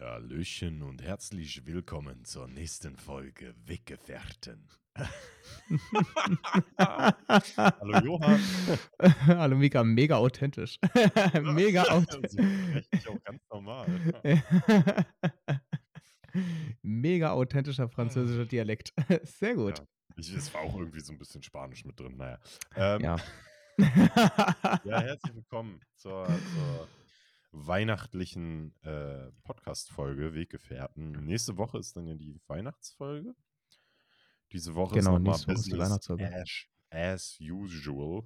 Hallöchen und herzlich willkommen zur nächsten Folge Weggefährten. Hallo Johann. Hallo Mika, mega authentisch. mega authentisch. Ich auch ganz normal. mega authentischer französischer Dialekt. Sehr gut. Ja, ich, es war auch irgendwie so ein bisschen Spanisch mit drin. Naja. Ähm, Ja. ja, herzlich willkommen zur, zur weihnachtlichen äh, Podcast-Folge Weggefährten. Nächste Woche ist dann ja die Weihnachtsfolge. Diese Woche Genau, ist nochmal Business Weihnachtsfolge. as, as usual.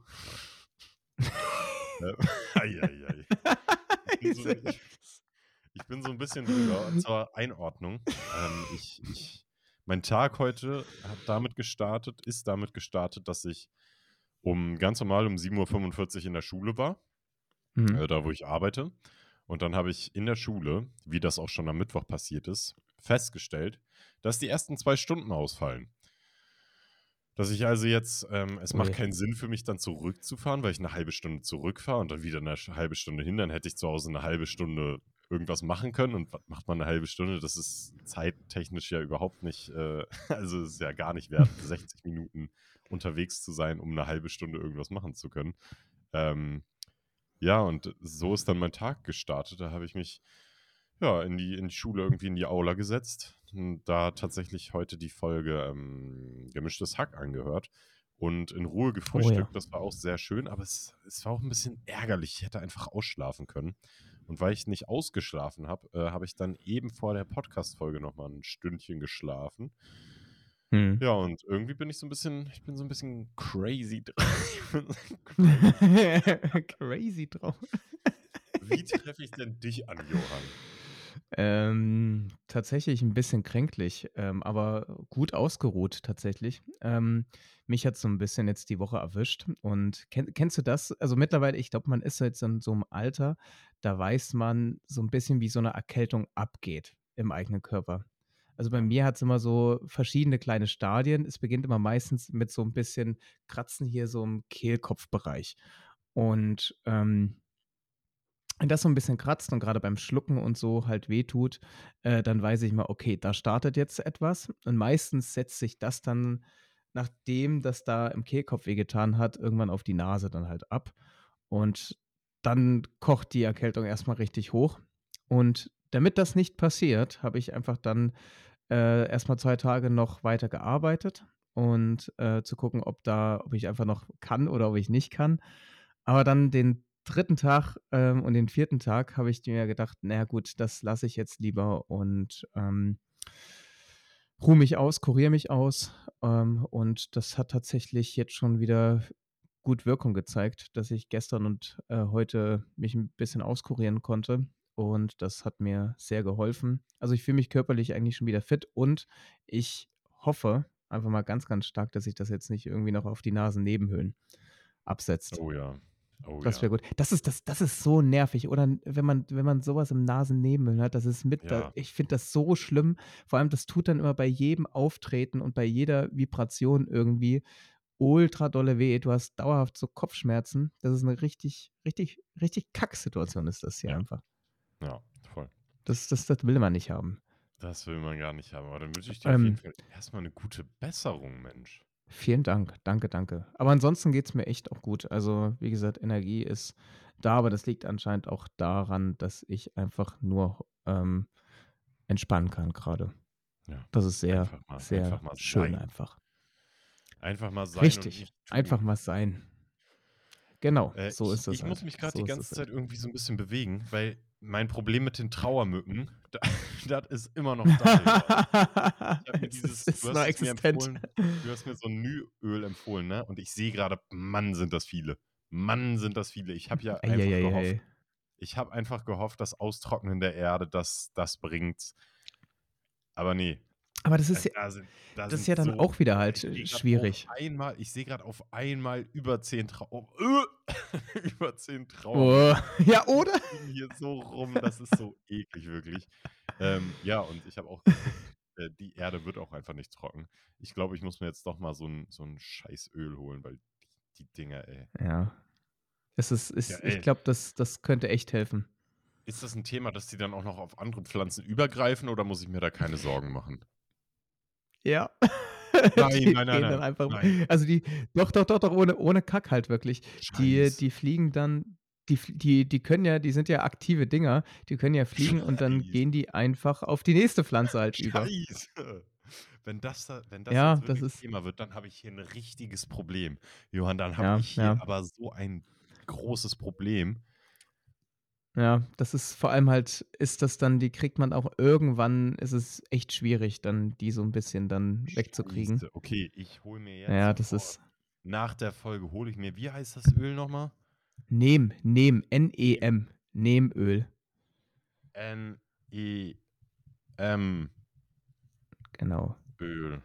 ei, ei, ei. Ich bin so, ich, ich bin so ein bisschen drüber. Zur Einordnung. Ähm, ich, ich, mein Tag heute hat damit gestartet, ist damit gestartet, dass ich um ganz normal um 7.45 Uhr in der Schule war Mhm. äh, da wo ich arbeite. Und dann habe ich in der Schule, wie das auch schon am Mittwoch passiert ist, festgestellt, dass die ersten zwei Stunden ausfallen. Dass ich also jetzt, ähm, es macht Ui. keinen Sinn für mich dann zurückzufahren, weil ich eine halbe Stunde zurückfahre und dann wieder eine halbe Stunde hin, dann hätte ich zu Hause eine halbe Stunde irgendwas machen können. Und was macht man eine halbe Stunde? Das ist zeittechnisch ja überhaupt nicht, äh, also es ist ja gar nicht wert, 60 Minuten unterwegs zu sein, um eine halbe Stunde irgendwas machen zu können. Ähm, ja, und so ist dann mein Tag gestartet. Da habe ich mich ja in die, in die Schule irgendwie in die Aula gesetzt. Und da tatsächlich heute die Folge ähm, Gemischtes Hack angehört und in Ruhe gefrühstückt. Das war auch sehr schön, aber es, es war auch ein bisschen ärgerlich. Ich hätte einfach ausschlafen können. Und weil ich nicht ausgeschlafen habe, äh, habe ich dann eben vor der Podcast-Folge nochmal ein Stündchen geschlafen. Hm. Ja, und irgendwie bin ich so ein bisschen, ich bin so ein bisschen crazy drauf. Crazy drauf. Wie treffe ich denn dich an, Johann? Ähm, tatsächlich ein bisschen kränklich, ähm, aber gut ausgeruht tatsächlich. Ähm, mich hat so ein bisschen jetzt die Woche erwischt. Und kenn, kennst du das? Also mittlerweile, ich glaube, man ist jetzt in so einem Alter, da weiß man so ein bisschen, wie so eine Erkältung abgeht im eigenen Körper. Also bei mir hat es immer so verschiedene kleine Stadien. Es beginnt immer meistens mit so ein bisschen Kratzen hier so im Kehlkopfbereich. Und ähm, wenn das so ein bisschen kratzt und gerade beim Schlucken und so halt wehtut, äh, dann weiß ich mal, okay, da startet jetzt etwas. Und meistens setzt sich das dann, nachdem das da im Kehlkopf wehgetan hat, irgendwann auf die Nase dann halt ab. Und dann kocht die Erkältung erstmal richtig hoch. Und damit das nicht passiert, habe ich einfach dann äh, erstmal zwei Tage noch weiter gearbeitet und äh, zu gucken, ob da, ob ich einfach noch kann oder ob ich nicht kann. Aber dann den dritten Tag ähm, und den vierten Tag habe ich mir gedacht, naja gut, das lasse ich jetzt lieber und ähm, ruhe mich aus, kuriere mich aus. Ähm, und das hat tatsächlich jetzt schon wieder gut Wirkung gezeigt, dass ich gestern und äh, heute mich ein bisschen auskurieren konnte. Und das hat mir sehr geholfen. Also ich fühle mich körperlich eigentlich schon wieder fit und ich hoffe einfach mal ganz, ganz stark, dass sich das jetzt nicht irgendwie noch auf die Nasennebenhöhlen absetzt. Oh ja. Oh Das ja. wäre gut. Das ist, das, das ist so nervig, oder? Wenn man, wenn man sowas im Nasennebenhöhlen hat, das ist mit, da, Ja. ich finde das so schlimm. Vor allem, das tut dann immer bei jedem Auftreten und bei jeder Vibration irgendwie ultra dolle weh. Du hast dauerhaft so Kopfschmerzen. Das ist eine richtig, richtig, richtig Kacksituation ist das hier Ja. einfach. Ja, voll. Das, das, das will man nicht haben. Das will man gar nicht haben. Aber dann wünsche ich dir auf jeden Ähm, Fall erstmal eine gute Besserung, Mensch. Vielen Dank, danke, danke. Aber ansonsten geht es mir echt auch gut. Also, wie gesagt, Energie ist da, aber das liegt anscheinend auch daran, dass ich einfach nur ähm, entspannen kann gerade. Ja. Das ist sehr, Einfach mal, sehr einfach schön sein. einfach. Einfach mal sein Richtig, einfach mal sein. Genau, Äh, so ist es ich muss halt. mich gerade So die ganze Zeit halt. irgendwie so ein bisschen bewegen, weil mein Problem mit den Trauermücken, da- das ist immer noch da. Ich mir es dieses, ist, ist du hast mir du hast mir so ein Nüöl empfohlen, ne? Und ich sehe gerade, Mann, sind das viele. Mann, sind das viele. Ich habe ja einfach gehofft, Eieieiei. ich habe einfach gehofft, das Austrocknen der Erde, das, das bringt's. Aber nee, Aber das äh, ist ja, da sind, da das ist ja dann so, auch wieder ich halt äh, schwierig. einmal, ich sehe gerade auf einmal über zehn Trauer, über zehn Oh, Trauermücken ja, oder? hier so rum, das ist so eklig, wirklich. Ähm, ja, und ich habe auch geguckt, äh, die Erde wird auch einfach nicht trocken. Ich glaube, ich muss mir jetzt doch mal so ein, so ein scheiß Öl holen, weil die, die Dinger, ey. Ja. Es ist, Ja, ist ich ey. glaube, das, das könnte echt helfen. ist das ein Thema, dass die dann auch noch auf andere Pflanzen übergreifen oder muss ich mir da keine Sorgen machen? Ja. Nein, Die nein, nein, gehen dann einfach nein. also die doch, doch, doch, doch, ohne ohne Kack halt wirklich. Die Scheiße. die fliegen dann die die die können ja die sind ja aktive Dinger, die können ja fliegen und dann Scheiße. gehen die einfach auf die nächste Pflanze halt über. Scheiße. Wenn das, da, wenn das Ja, das ist Thema wird, dann habe ich hier ein richtiges Problem. Johann, dann habe ja, ich hier ja. aber so ein großes Problem. Ja, das ist vor allem halt ist das dann die kriegt man auch irgendwann ist es echt schwierig, dann die so 'n bisschen dann wegzukriegen. Scheiße. Okay, ich hole mir jetzt Ja, das sofort ist nach der Folge hole ich mir, wie heißt das Öl nochmal? Neem, Neem, N-E-M, Neemöl. N-E-M. Genau. Öl.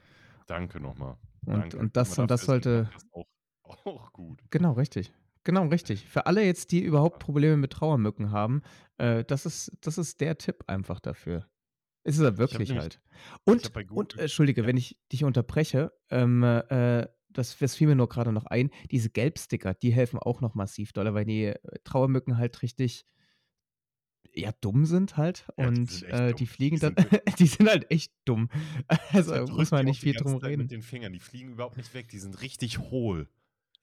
Danke nochmal. Und Danke. und das und das ein sollte Podcast auch, auch gut. Genau, richtig. Genau, richtig. Für alle jetzt, die überhaupt. Probleme mit Trauermücken haben, äh, das ist das ist der Tipp einfach dafür. Ist es ja wirklich halt. Und und äh, entschuldige, ja, wenn ich dich unterbreche, ähm, äh, das das fiel mir nur grade noch ein, diese Gelbsticker, die helfen auch noch massiv dolle, weil die, äh, Trauermücken halt richtig ja, dumm sind halt ja, die und, echt äh, die. Die fliegen dann sind die sind halt echt dumm. Also, muss man die nicht die viel drum mit reden. den Fingern. Die fliegen überhaupt nicht weg. Die sind richtig hohl.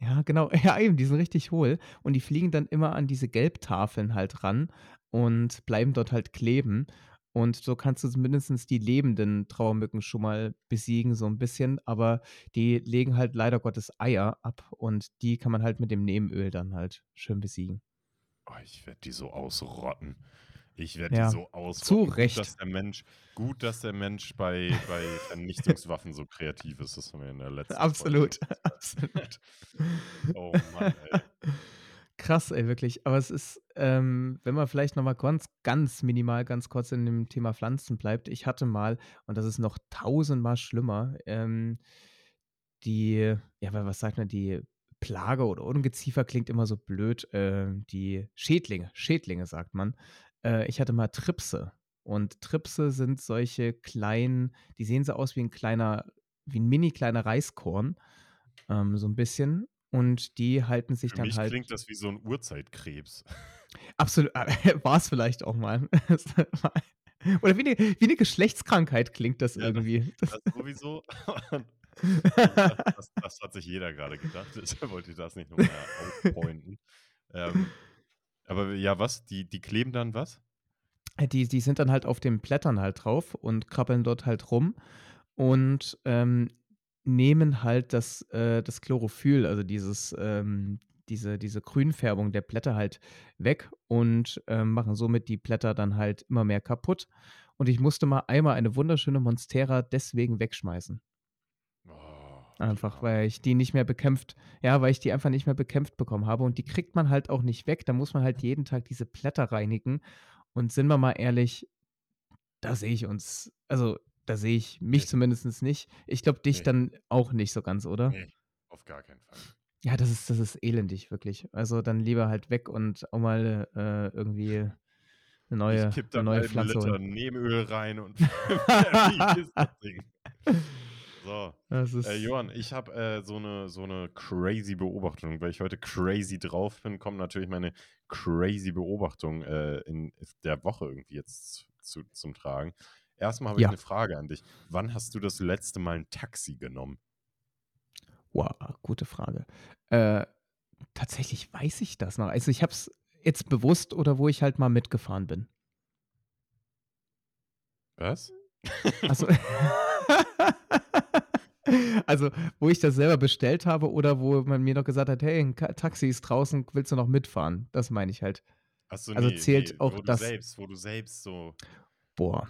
Ja, genau. Ja, eben, die sind richtig hohl und die fliegen dann immer an diese Gelbtafeln halt ran und bleiben dort halt kleben. Und so kannst du zumindest die lebenden Trauermücken schon mal besiegen, so ein bisschen, aber die legen halt leider Gottes Eier ab und die kann man halt mit dem Nebenöl dann halt schön besiegen. Oh, ich werde die so ausrotten. Ich werde die Ja, so zu ausrotten. Gut, Recht. dass der Mensch, gut, dass der Mensch bei, bei Vernichtungswaffen so kreativ ist. Das haben wir in der letzten Folge Absolut, gesagt. absolut. Oh Mann, ey. Krass, ey, wirklich. Aber es ist, ähm, wenn man vielleicht noch mal ganz, ganz minimal, ganz kurz in dem Thema Pflanzen bleibt. Ich hatte mal, und das ist noch tausendmal schlimmer, ähm, die, ja, wa- was sagt man, die Plage oder Ungeziefer klingt immer so blöd. ähm, die Schädlinge, Schädlinge sagt man. Äh, ich hatte mal Tripse. Und Tripse sind solche kleinen, die sehen so aus wie ein kleiner, wie ein mini kleiner Reiskorn, ähm, so ein bisschen. Und die halten sich Für dann mich halt klingt das wie so ein Urzeitkrebs. Absolut, war es vielleicht auch mal. Oder wie 'ne wie 'ne Geschlechtskrankheit klingt das Ja, irgendwie. Das das sowieso. Das, das, das hat sich jeder gerade gedacht. Ich wollte das nicht nochmal aufpointen. Ähm, aber ja, was? Die, die kleben dann was? Die die sind dann halt auf den Blättern halt drauf und krabbeln dort halt rum und, ähm, nehmen halt das äh, das Chlorophyll, also dieses ähm, diese diese Grünfärbung der Blätter halt weg und, ähm, machen somit die Blätter dann halt immer mehr kaputt. Und ich musste mal einmal eine wunderschöne Monstera deswegen wegschmeißen. Einfach, weil ich die nicht mehr bekämpft ja, weil ich die einfach nicht mehr bekämpft bekommen habe und die kriegt man halt auch nicht weg. Da muss man halt jeden Tag diese Blätter reinigen und sind wir mal ehrlich, da sehe ich uns also, da sehe ich mich Nee, zumindest nicht. Ich glaube, dich nee, dann auch nicht so ganz, oder? nee, auf gar keinen Fall. Ja, das ist das ist elendig, wirklich. Also, dann lieber halt weg und auch mal, äh, irgendwie 'ne Ich neue kipp 'ne dann neue einen Pflanze Liter. Nebenöl rein und fertig ist das Ding. So. Äh, Johann, ich habe äh, so eine so eine crazy Beobachtung. Weil ich heute crazy drauf bin, kommt natürlich meine crazy Beobachtung äh, in der Woche irgendwie jetzt zu, zum Tragen. Erstmal habe ich Ja. eine Frage an dich. Wann hast du das letzte Mal ein Taxi genommen? Wow, gute Frage. Äh, tatsächlich weiß ich das noch. Also, ich habe es jetzt bewusst oder wo ich halt mal mitgefahren bin. Was? Ach so. Also, wo ich das selber bestellt habe oder wo man mir noch gesagt hat: „Hey, 'n Ka Taxi ist draußen, willst du noch mitfahren?“ Das meine ich halt. So, Also, nee, zählt nee, auch das selbst, wo du selbst so, Boah.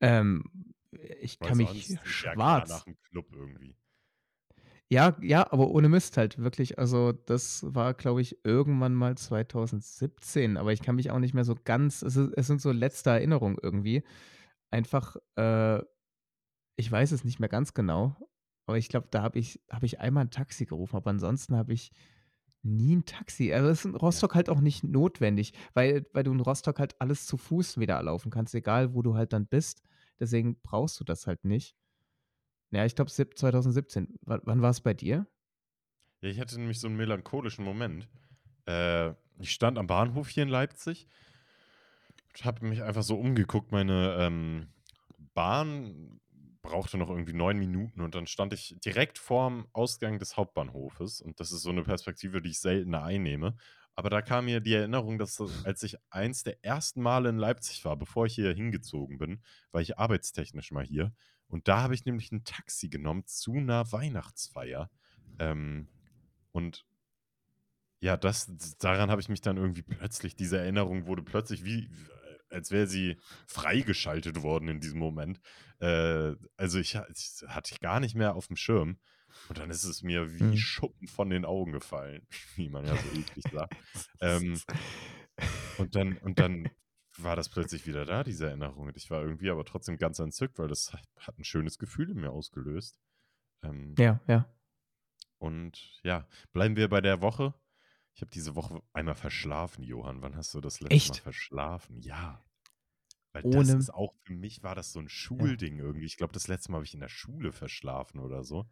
Ähm, ich kann weil mich sonst ist ja nach schwarz dem Club irgendwie. Ja, ja, aber ohne Mist halt, wirklich. Also, das war, glaube ich, irgendwann mal 2017, aber ich kann mich auch nicht mehr so ganz es ist es sind so letzte Erinnerungen irgendwie. Einfach, äh ich weiß es nicht mehr ganz genau, aber ich glaube, da habe ich habe ich einmal 'n Taxi gerufen, aber ansonsten habe ich nie 'n Taxi also, ist in Ja. Rostock halt auch nicht notwendig, weil weil du in Rostock halt alles zu Fuß wieder laufen kannst, egal wo du halt dann bist. Deswegen brauchst du das halt nicht. Ja, ich glaube, sieb 2017. Wa wann war's bei dir? Ja, ich hatte nämlich so 'n melancholischen Moment. Äh, ich stand am Bahnhof hier in Leipzig habe mich einfach so umgeguckt. Meine ähm, Bahn brauchte noch irgendwie neun Minuten und dann stand ich direkt vorm Ausgang des Hauptbahnhofes. Und das ist so eine Perspektive, die ich selten einnehme. Aber da kam mir die Erinnerung, dass als ich eins der ersten Male in Leipzig war, bevor ich hier hingezogen bin, war ich arbeitstechnisch mal hier. Und da habe ich nämlich ein Taxi genommen zu einer Weihnachtsfeier. Ähm, und ja, das, daran habe ich mich dann irgendwie plötzlich, diese Erinnerung wurde plötzlich wie, als wäre sie freigeschaltet worden in diesem Moment. Äh, also ich, ich hatte ich gar nicht mehr auf dem Schirm. Und dann ist es mir wie mhm. Schuppen von den Augen gefallen, wie man ja so eklig sagt. ähm, und dann, und dann war das plötzlich wieder da, diese Erinnerung. Und ich war irgendwie aber trotzdem ganz entzückt, weil das hat ein schönes Gefühl in mir ausgelöst. Ähm, ja, ja. Und ja, bleiben wir bei der Woche. Ich habe diese Woche einmal verschlafen, Johann. Wann hast du das letzte Echt? Mal verschlafen? Ja. Weil das Ohne. ist auch, für mich war das so ein Schulding irgendwie. Ich glaube, das letzte Mal habe ich in der Schule verschlafen oder so.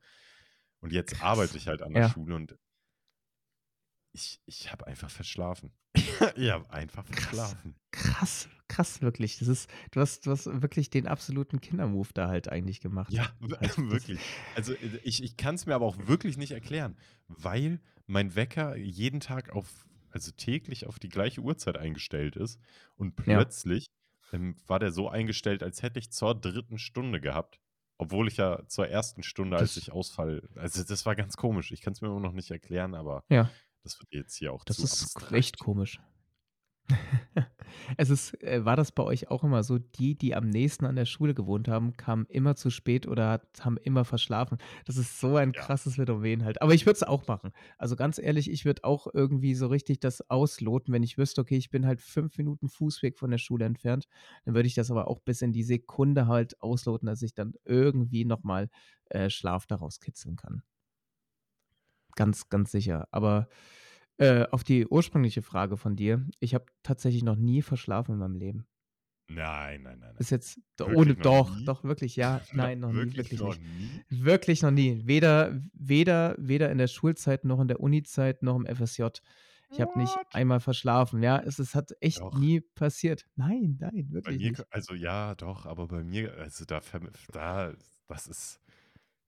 Und jetzt Krass. arbeite ich halt an der Ja. Schule und ich, ich habe einfach verschlafen. ich habe einfach Krass. verschlafen. Krass, krass, wirklich. Das ist, du hast, du hast wirklich den absoluten Kindermove da halt eigentlich gemacht. Ja, das, wirklich. Also äh, ich, ich kann es mir aber auch wirklich nicht erklären, weil mein Wecker jeden Tag auf, also täglich auf die gleiche Uhrzeit eingestellt ist und ja, plötzlich ähm, war der so eingestellt, als hätte ich zur dritten Stunde gehabt, obwohl ich ja zur ersten Stunde, als das, ich ausfall, also das war ganz komisch. Ich kann es mir immer noch nicht erklären, aber ja, das wird jetzt hier auch das ist echt abstrakt. komisch. Es ist, äh, war das bei euch auch immer so, die, die am nächsten an der Schule gewohnt haben, kamen immer zu spät oder hat, haben immer verschlafen? Das ist so ein Ja. krasses Phänomen halt. Aber ich würde es auch machen. Also ganz ehrlich, ich würde auch irgendwie so richtig das ausloten, wenn ich wüsste, okay, ich bin halt fünf Minuten Fußweg von der Schule entfernt, dann würde ich das aber auch bis in die Sekunde halt ausloten, dass ich dann irgendwie nochmal äh, Schlaf daraus kitzeln kann. Ganz, ganz sicher. Aber äh, auf die ursprüngliche Frage von dir, ich habe tatsächlich noch nie verschlafen in meinem Leben. Nein, nein, nein. Ist jetzt ohne Wirklich noch doch, nie? doch wirklich, ja, nein, noch nie, Wirklich wirklich noch nicht. nie? Wirklich noch nie. Weder, weder, weder in der Schulzeit noch in der Uni-Zeit noch im FSJ. Ich habe nicht einmal verschlafen. Ja, es, es hat echt Doch. nie passiert. Nein, nein, wirklich mir, nicht. also ja, doch, aber bei mir, also da, da das ist,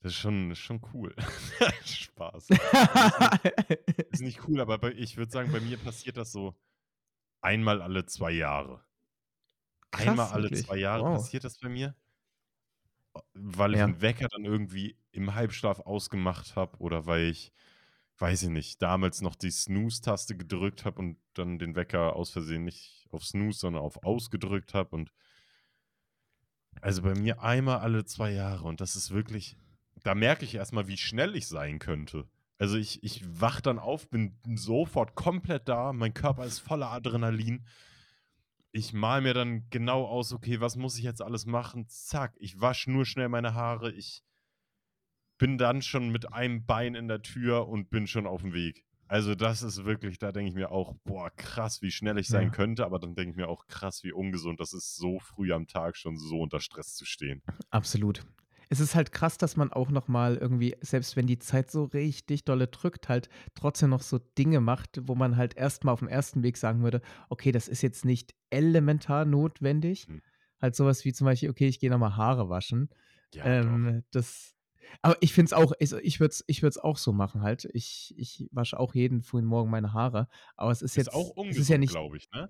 das ist schon, ist schon cool. Spaß. Ist nicht, ist nicht cool, aber bei, ich würde sagen, bei mir passiert das so einmal alle zwei Jahre. Einmal Krass, alle wirklich. zwei Jahre Wow. passiert das bei mir, weil ich Ja. einen Wecker dann irgendwie im Halbschlaf ausgemacht habe oder weil ich, weiß ich nicht, damals noch die Snooze-Taste gedrückt habe und dann den Wecker aus Versehen nicht auf Snooze, sondern auf Aus gedrückt habe und also bei mir einmal alle zwei Jahre und das ist wirklich, da merke ich erstmal, wie schnell ich sein könnte. Also ich, ich wach dann auf, bin sofort komplett da, mein Körper ist voller Adrenalin. Ich mal mir dann genau aus, okay, was muss ich jetzt alles machen? Zack, ich wasche nur schnell meine Haare, ich bin dann schon mit einem Bein in der Tür und bin schon auf dem Weg. Also das ist wirklich, da denke ich mir auch, boah, krass, wie schnell ich sein Ja. könnte, aber dann denke ich mir auch, krass, wie ungesund das ist, so früh am Tag schon so unter Stress zu stehen. Absolut. Es ist halt krass, dass man auch noch mal irgendwie, selbst wenn die Zeit so richtig dolle drückt, halt trotzdem noch so Dinge macht, wo man halt erstmal auf dem ersten Weg sagen würde, okay, das ist jetzt nicht elementar notwendig. Hm. Halt sowas wie zum Beispiel, okay, ich gehe nochmal Haare waschen. Ja. Ähm, das, aber ich finde es auch, ich, ich würde es ich würd's auch so machen halt. Ich, ich wasche auch jeden frühen Morgen meine Haare. Aber es ist Ist jetzt, auch es ist ja ungesund, nicht glaube ich, ne?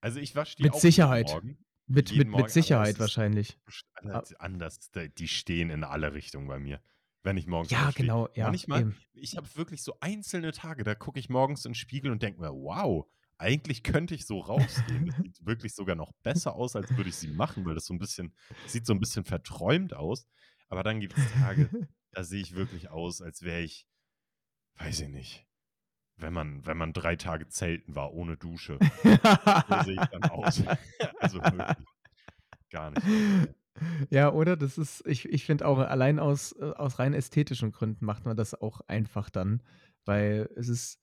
Also ich wasche die mit auch Sicherheit. Morgen. Mit, mit, Morgen, mit aber Sicherheit ist wahrscheinlich. Ah, anders. Die stehen in alle Richtungen bei mir, wenn ich morgens Ja, genau, ja, Manchmal, eben. ich habe wirklich so einzelne Tage, da gucke ich morgens in den Spiegel und denke mir, wow, eigentlich könnte ich so rausgehen. Das sieht wirklich sogar noch besser aus, als würde ich sie machen, weil das so ein bisschen, sieht so ein bisschen verträumt aus. Aber dann gibt es Tage, da sehe ich wirklich aus, als wäre ich, weiß ich nicht, wenn man, wenn man drei Tage zelten war ohne Dusche. So sehe ich dann aus. also wirklich gar nicht. Ja, oder? Das ist, ich, ich finde auch, allein aus, äh, aus rein ästhetischen Gründen macht man das auch einfach dann. Weil es ist,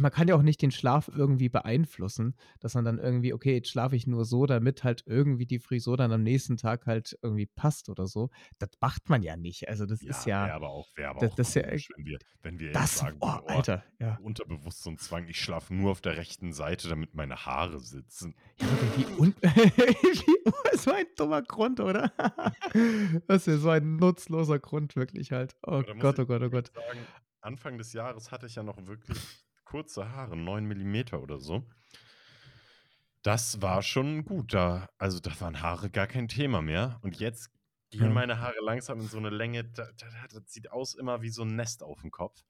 man kann ja auch nicht den Schlaf irgendwie beeinflussen, dass man dann irgendwie: „Okay, jetzt schlafe ich nur so, damit halt irgendwie die Frisur dann am nächsten Tag halt irgendwie passt oder so.“ Das macht man ja nicht. Also, das ist Ja, ja aber auch wäre aber da auch das ist ja komisch, wenn wir wenn wir das sagen oh, „Oh, Alter, ja. unterbewusst so 'n Zwang, ich schlafe nur auf der rechten Seite, damit meine Haare sitzen.“ Ja, wirklich, wie un wie so ein dummer Grund, oder? Das ist ja so ein nutzloser Grund wirklich halt. Oh Aber Gott, oh Gott, oh Gott. sagen, Anfang des Jahres hatte ich ja noch wirklich kurze Haare, 9 Millimeter oder so. Das war schon gut. Da also, da waren Haare gar kein Thema mehr. Und jetzt gehen meine Haare langsam in so 'ne Länge, da da das sieht aus immer wie so 'n Nest aufm Kopf.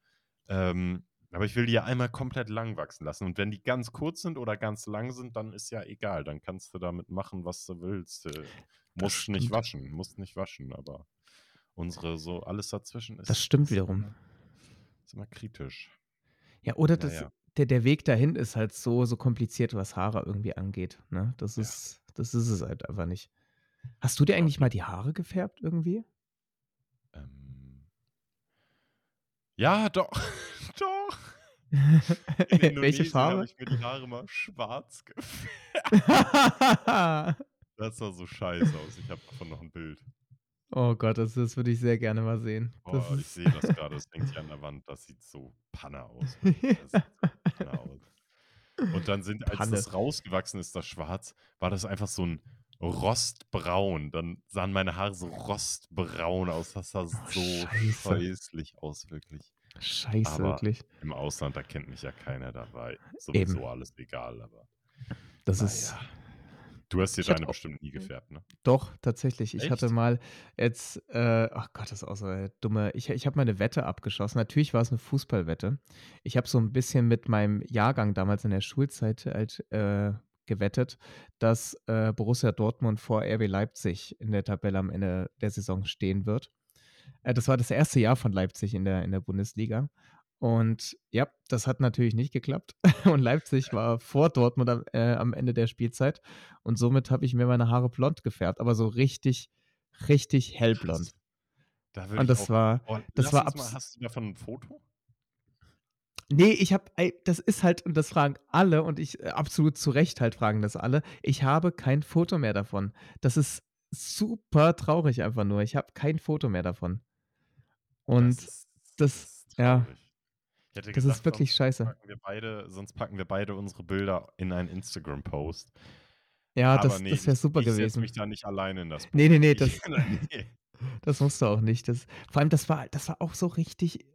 Ähm, aber ich will die ja einmal komplett lang wachsen lassen. Und wenn die ganz kurz sind oder ganz lang sind, dann ist ja egal. Dann kannst du damit machen, was du willst. Äh, Das musst nicht stimmt. waschen musst nicht waschen, aber unsere so alles dazwischen Das ist stimmt ist wiederum. ist immer kritisch. Ja, oder das ja. der der Weg dahin ist halt so so kompliziert, was Haare irgendwie angeht, ne? Das Ja. ist das ist es halt einfach nicht. Hast du dir Auf eigentlich mal jeden die Haare gefärbt irgendwie? Ähm. Ja, doch, doch. In Welche Indonesien habe Farbe? ich mir die Haare mal schwarz gefärbt. Das sah so scheiße aus. Ich habe davon noch 'n Bild. Oh Gott, das das würde ich sehr gerne mal sehen. Das Boah, ich sehe das grade, das hängt hier an der Wand. Das sieht so Panne aus, so Panne. Und dann sind als Panne. das rausgewachsen ist, das Schwarz, war das einfach so 'n Rostbraun. Dann sahen meine Haare so rostbraun aus. Das sah Oh, so Scheiße. scheußlich aus, wirklich. Scheiße, Aber wirklich. im Ausland, da kennt mich ja keiner. Da war sowieso Eben. alles egal, aber Das na ist. Du hast dir deine bestimmt nie gefärbt, ne? Doch, tatsächlich. Ich hatte Echt? mal jetzt äh, ach Gott, das ist auch so 'ne dumme ich ich habe mal 'ne Wette abgeschlossen. Natürlich war es 'ne Fußballwette. Ich habe so 'n bisschen mit meinem Jahrgang damals in der Schulzeit halt, äh, gewettet, dass, äh, Borussia Dortmund vor RB Leipzig in der Tabelle am Ende der Saison stehen wird. Äh, das war das 1. Jahr von Leipzig in der in der Bundesliga. Und ja, das hat natürlich nicht geklappt. Und Leipzig war vor Dortmund am äh, am Ende der Spielzeit. Und somit habe ich mir meine Haare blond gefärbt, aber so richtig, richtig hellblond. Da Und das auch war oh, das war mal hast du davon 'n Foto? Ne, ich habe das ist halt und das fragen alle und ich äh, absolut zu Recht halt fragen das alle. Ich habe kein Foto mehr davon. Das ist super traurig einfach nur. Ich habe kein Foto mehr davon. Das Und das das ist ja. traurig. Ich hätte Das gesagt, ist wirklich scheiße. packen wir beide sonst packen wir beide unsere Bilder in einen Instagram-Post. Ja, Aber das ne, das wäre ich super ich setze gewesen. mich da nicht alleine in das Ne, Boot. ne, ne, Ich das das musst du auch nicht. Das vor allem, das war das war auch so richtig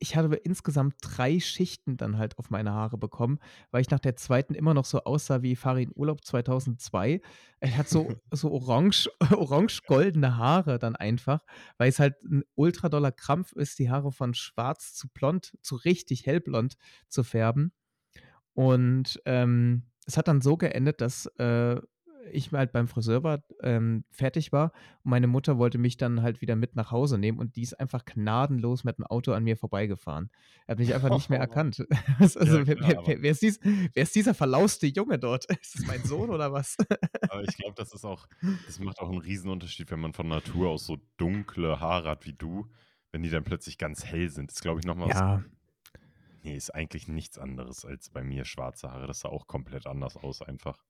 ich habe insgesamt 3 Schichten dann halt auf meine Haare bekommen, weil ich nach der 2. immer noch so aussah wie Farin Urlaub 2002. Er hat so so orange orange-goldene Haare dann einfach, weil's halt 'n ultra doller Krampf ist, die Haare von schwarz zu blond zu richtig hellblond zu färben. Und, ähm, es hat dann so geendet, dass, äh, ich halt beim Friseur war, ähm, fertig war und meine Mutter wollte mich dann halt wieder mit nach Hause nehmen und die ist einfach gnadenlos mit 'm Auto an mir vorbeigefahren. Er hat mich einfach nicht mehr erkannt. Was Ja, also, wer wer wer wer ist dies wer ist dieser verlauste Junge dort? Ist das mein Sohn oder was? Aber ich glaube, das ist auch das macht auch 'n Riesenunterschied, wenn man von Natur aus so dunkle Haare hat wie du. Wenn die dann plötzlich ganz hell sind, ist, glaube ich, noch mal was Ja. ne, ist eigentlich nichts anderes als bei mir schwarze Haare. Das sah auch komplett anders aus einfach.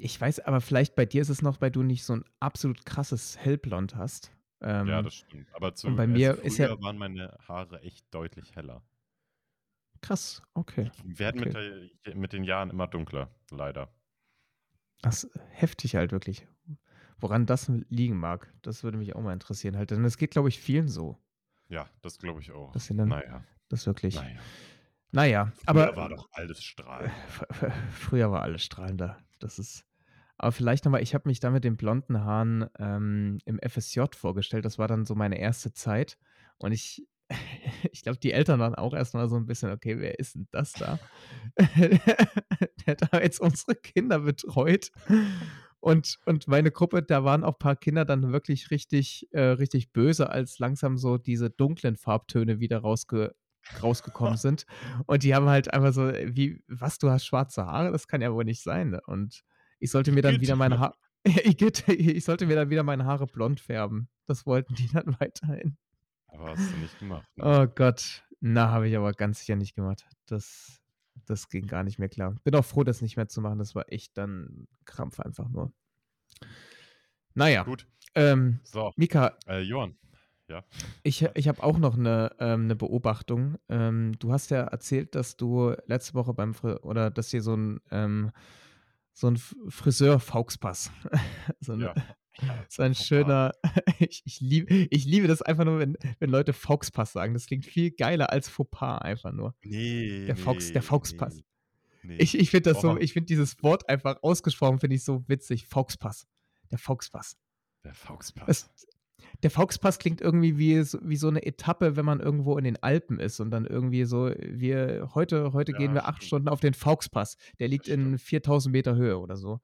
Ich weiß, aber vielleicht bei dir ist es noch, weil du nicht so 'n absolut krasses Hellblond hast. Ja, Ähm, das stimmt. Aber zu und bei also, mir ist ja früher waren meine Haare echt deutlich heller. Krass, okay, Die werden mit okay. der mit den Jahren immer dunkler, leider. Das heftig halt wirklich. Woran das liegen mag, das würde mich auch mal interessieren halt, denn es geht, glaube ich, vielen so. Ja, das glaube ich auch. Dass sie dann Na ja. das wirklich Na ja. na ja, Früher aber war doch alles strahlender. f früher war alles strahlender. Das ist aber vielleicht noch mal ich habe mich da mit den blonden Haaren, ähm, im FSJ vorgestellt. Das war dann so meine erste Zeit und ich ich glaube, die Eltern waren auch erst mal so 'n bisschen: „Okay, wer ist 'n das da? Der da jetzt unsere Kinder betreut.“ Und und meine Gruppe, da waren auch paar Kinder dann wirklich richtig äh, richtig böse, als langsam so diese dunklen Farbtöne wieder rausge rausgekommen sind. Und die haben halt einfach so: „Wie was, du hast schwarze Haare? Das kann ja wohl nicht sein“, ne? Und ich sollte mir dann wieder meine Ha Igitt, ich sollte mir dann wieder meine Haare blond färben. Das wollten die dann weiterhin. Aber hast du nicht gemacht, ne? Oh Gott. Na, habe ich aber ganz sicher nicht gemacht. Das das ging gar nicht mehr klar. Bin auch froh, das nicht mehr zu machen. Das war echt dann Krampf einfach nur. Naja. Gut. Ähm, So, Mika, äh, Johann. Ja. ich, ich habe auch noch eine, ähm, eine Beobachtung. Ähm, du hast ja erzählt, dass du letzte Woche beim Fri oder dass dir so ein, ähm, so ein F- Friseur Fauxpass, so, eine, Ja. So ein schöner, ich, ich, lieb, ich liebe das einfach nur, wenn, wenn Leute Fauxpass sagen. Das klingt viel geiler als Fauxpas einfach nur. Nee, Der Faux, der nee, Fauxpass. nee. Nee. Ich, ich finde das so, ich finde dieses Wort einfach ausgesprochen, finde ich so witzig. Fauxpass. Der Fauxpass. der Fauxpass. Es, der Fauxpass klingt irgendwie wie, so- wie so eine Etappe, wenn man irgendwo in den Alpen ist und dann irgendwie so, wir, heute, heute gehen Ja, wir acht stimmt. Stunden auf den Fauxpass. Der liegt in stimmt. 4000 Meter Höhe oder so.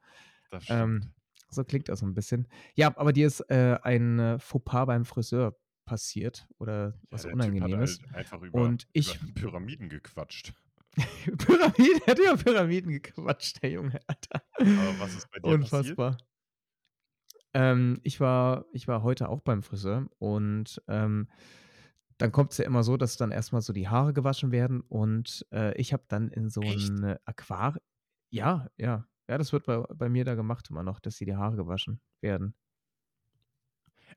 Das. Ähm, so klingt das so ein bisschen. Ja, aber dir ist äh, ein äh, Fauxpas beim Friseur passiert oder Ja, was hat Unangenehmes. halt einfach über, Und ich, über Pyramiden gequatscht. Pyramiden, er hat über Pyramiden gequatscht, der Junge, Alter. Aber was ist bei dir passiert? Ähm, ich, war, ich war heute auch beim Friseur und ähm, dann kommt es ja immer so, dass dann erstmal so die Haare gewaschen werden und äh, ich habe dann in so Echt? ein Aquarium. Ja, ja. Ja, das wird bei, bei mir da gemacht immer noch, dass sie die Haare gewaschen werden.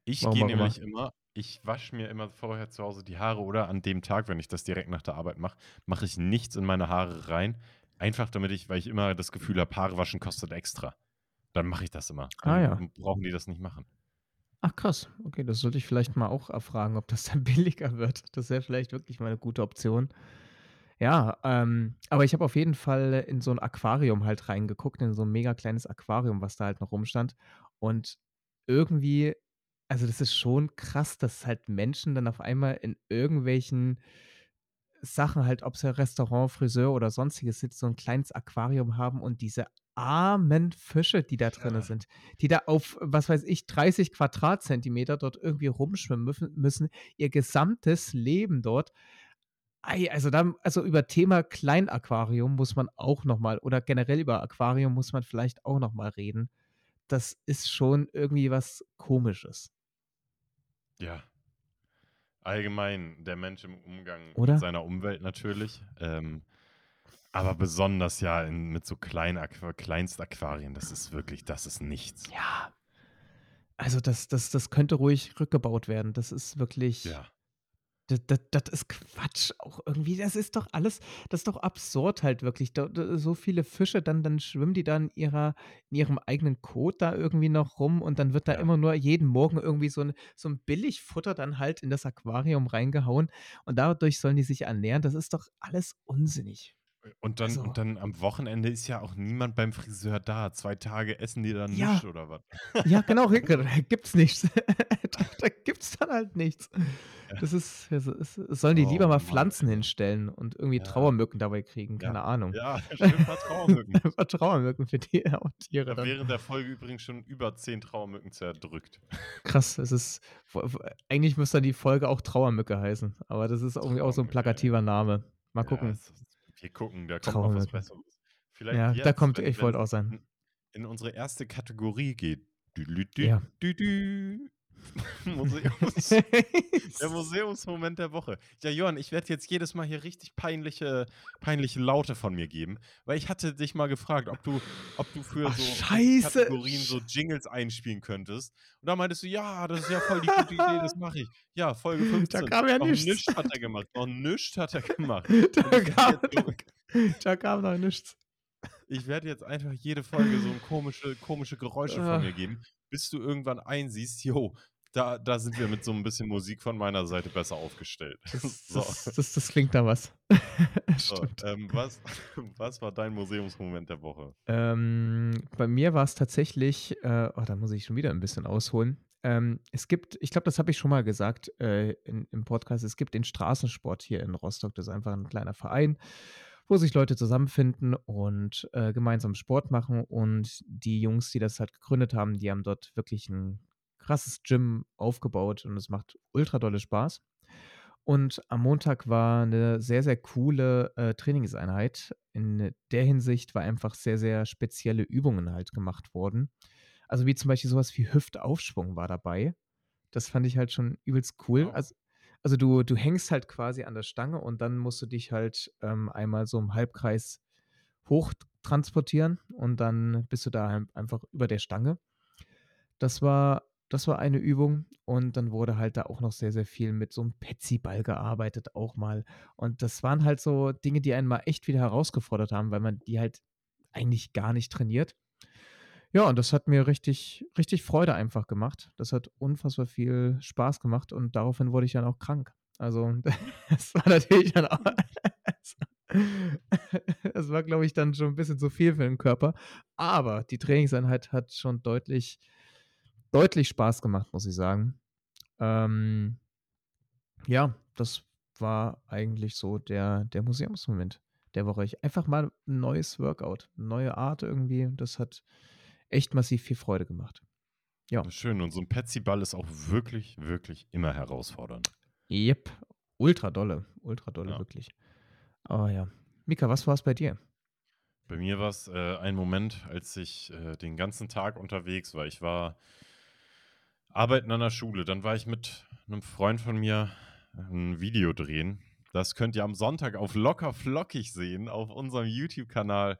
Ich gehe nämlich immer, ich wasche mir immer vorher zu Hause die Haare oder an dem Tag, wenn ich das direkt nach der Arbeit mache, mache ich nichts in meine Haare rein. Einfach damit ich, weil ich immer das Gefühl habe, Haare waschen kostet extra. Dann mache ich das immer. Ah Dann ja. brauchen die das nicht machen. Ach krass. Okay, das sollte ich vielleicht mal auch erfragen, ob das dann billiger wird. Das wäre vielleicht wirklich mal eine gute Option. Ja, ähm, aber ich habe auf jeden Fall in so ein Aquarium halt reingeguckt, in so ein mega kleines Aquarium, was da halt noch rumstand. Und irgendwie, also das ist schon krass, dass halt Menschen dann auf einmal in irgendwelchen Sachen halt, ob es ja Restaurant, Friseur oder sonstiges sind, so ein kleines Aquarium haben und diese armen Fische, die da drin Ja. sind, die da auf, was weiß ich, 30 Quadratzentimeter dort irgendwie rumschwimmen müssen, müssen ihr gesamtes Leben dort. Ei, also dann, also über Thema Kleinaquarium muss man auch nochmal, oder generell über Aquarium muss man vielleicht auch nochmal reden. Das ist schon irgendwie was Komisches, Ja. Allgemein der Mensch im Umgang oder? mit seiner Umwelt natürlich. Ähm, aber besonders ja in, mit so kleinen Aqu Kleinstaquarien, das ist wirklich, das ist nichts. Ja, also das, das, das könnte ruhig rückgebaut werden. Das ist wirklich, Ja. Das, das, das ist Quatsch auch irgendwie. Das ist doch alles, das ist doch absurd halt wirklich. Da, da, so viele Fische, dann, dann schwimmen die da in, ihrer, in ihrem eigenen Kot da irgendwie noch rum und dann wird da Ja. immer nur jeden Morgen irgendwie so ein, so ein Billigfutter dann halt in das Aquarium reingehauen und dadurch sollen die sich ernähren. Das ist doch alles unsinnig. Und dann, Also, und dann am Wochenende ist ja auch niemand beim Friseur da. Zwei Tage essen die dann ja, nichts oder was? ja, genau, da gibt's nichts. da, da gibt's dann halt nichts. Ja. Das ist, das ist, sollen die lieber Oh mal Mann, Pflanzen ey. hinstellen und irgendwie Ja, Trauermücken dabei kriegen, ja, keine Ahnung. ja, schön ein paar Trauermücken. Ein paar Trauermücken für die Tiere dann. während der Folge übrigens schon über zehn Trauermücken zerdrückt. Krass, es ist, eigentlich müsste dann die Folge auch Trauermücke heißen, aber das ist irgendwie auch so ein plakativer Name. Mal Ja, gucken. ist, wir gucken, da kommt noch was. Besseres. Vielleicht Ja, da jetzt, kommt, wenn ich wollte auch sein. in, in unsere erste Kategorie geht. Dü, dü, dü, Ja. Museums, der Museumsmoment der Woche. Ja, Johann, ich werde jetzt jedes Mal hier richtig peinliche, peinliche Laute von mir geben, weil ich hatte dich mal gefragt, ob du, ob du für Ach, so scheiße. Kategorien so Jingles einspielen könntest. Und da meintest du, ja, das ist ja voll die gute Idee, das mache ich. Ja, Folge Da 15. kam ja Noch nichts. nichts hat er gemacht. Noch nichts hat er gemacht. Da werde kam, da, da kam noch nichts. ich werd jetzt einfach jede Folge so ein komische, komische Geräusche von Ah, mir geben, bis du irgendwann einsiehst, jo, da, da sind wir mit so ein bisschen Musik von meiner Seite besser aufgestellt. Das, So, das, das, das klingt da was. so ähm, was, was war dein Museumsmoment der Woche? Ähm, bei mir war es tatsächlich, äh, oh, da muss ich schon wieder ein bisschen ausholen. Ähm, es gibt, ich glaube, das habe ich schon mal gesagt äh, in, im Podcast, es gibt den Straßensport hier in Rostock. Das ist einfach ein kleiner Verein, wo sich Leute zusammenfinden und äh, gemeinsam Sport machen. Und die Jungs, die das halt gegründet haben, die haben dort wirklich ein krasses Gym aufgebaut und es macht ultra dolle Spaß. Und am Montag war eine sehr, sehr coole äh, Trainingseinheit. In der Hinsicht, weil einfach sehr, sehr spezielle Übungen halt gemacht wurden. Also wie zum Beispiel sowas wie Hüftaufschwung war dabei. Das fand ich halt schon übelst cool. Wow. Also, also du, du hängst halt quasi an der Stange und dann musst du dich halt ähm, einmal so im Halbkreis hoch transportieren und dann bist du da halt einfach über der Stange. Das war, das war eine Übung und dann wurde halt da auch noch sehr, sehr viel mit so einem Petsy-Ball gearbeitet, auch mal. Und das waren halt so Dinge, die einen mal echt wieder herausgefordert haben, weil man die halt eigentlich gar nicht trainiert. Ja, und das hat mir richtig, richtig Freude einfach gemacht. Das hat unfassbar viel Spaß gemacht und daraufhin wurde ich dann auch krank. Also, das war natürlich dann auch. Das war, glaube ich, dann schon ein bisschen zu viel für den Körper. Aber die Trainingseinheit hat schon deutlich, deutlich Spaß gemacht, muss ich sagen. Ähm, ja, das war eigentlich so der, der Museumsmoment der Woche. Ich einfach mal ein neues Workout, neue Art irgendwie. Das hat echt massiv viel Freude gemacht. Ja. Schön. Und so ein Petsy-Ball ist auch wirklich, wirklich immer herausfordernd. Yep. Ultra dolle. Ultra dolle, ja. wirklich. Oh ja. Mika, was war es bei dir? Bei mir war es äh, ein Moment, als ich äh, den ganzen Tag unterwegs war. Ich war arbeiten an der Schule. Dann war ich mit einem Freund von mir ein Video drehen. Das könnt ihr am Sonntag auf Locker Flockig sehen, auf unserem YouTube-Kanal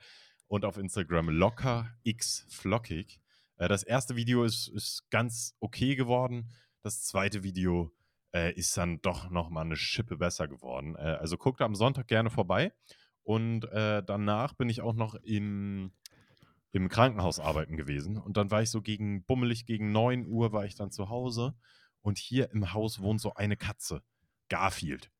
und auf Instagram Locker X Flockig. Äh, das erste Video ist, ist ganz okay geworden. Das zweite Video äh, ist dann doch nochmal eine Schippe besser geworden. Äh, also guckt am Sonntag gerne vorbei. Und äh, danach bin ich auch noch im, im Krankenhaus arbeiten gewesen. Und dann war ich so gegen, bummelig gegen 9 Uhr war ich dann zu Hause. Und hier im Haus wohnt so eine Katze, Garfield.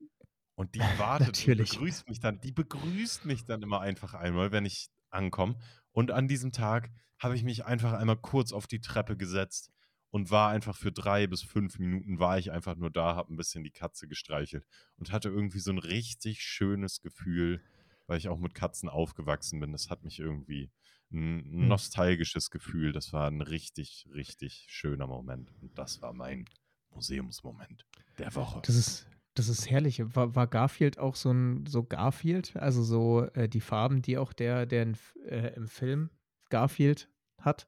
Und die wartet Natürlich. und begrüßt mich dann. Die begrüßt mich dann immer einfach einmal, wenn ich ankomme. Und an diesem Tag habe ich mich einfach einmal kurz auf die Treppe gesetzt und war einfach für drei bis fünf Minuten war ich einfach nur da, habe ein bisschen die Katze gestreichelt und hatte irgendwie so ein richtig schönes Gefühl, weil ich auch mit Katzen aufgewachsen bin. Das hat mich irgendwie ein hm. nostalgisches Gefühl. Das war ein richtig, richtig schöner Moment. Und das war mein Museumsmoment der Woche. Das ist, das ist herrlich. War, war, Garfield auch so ein so Garfield? Also so äh, die Farben, die auch der, der in, äh, im Film Garfield hat?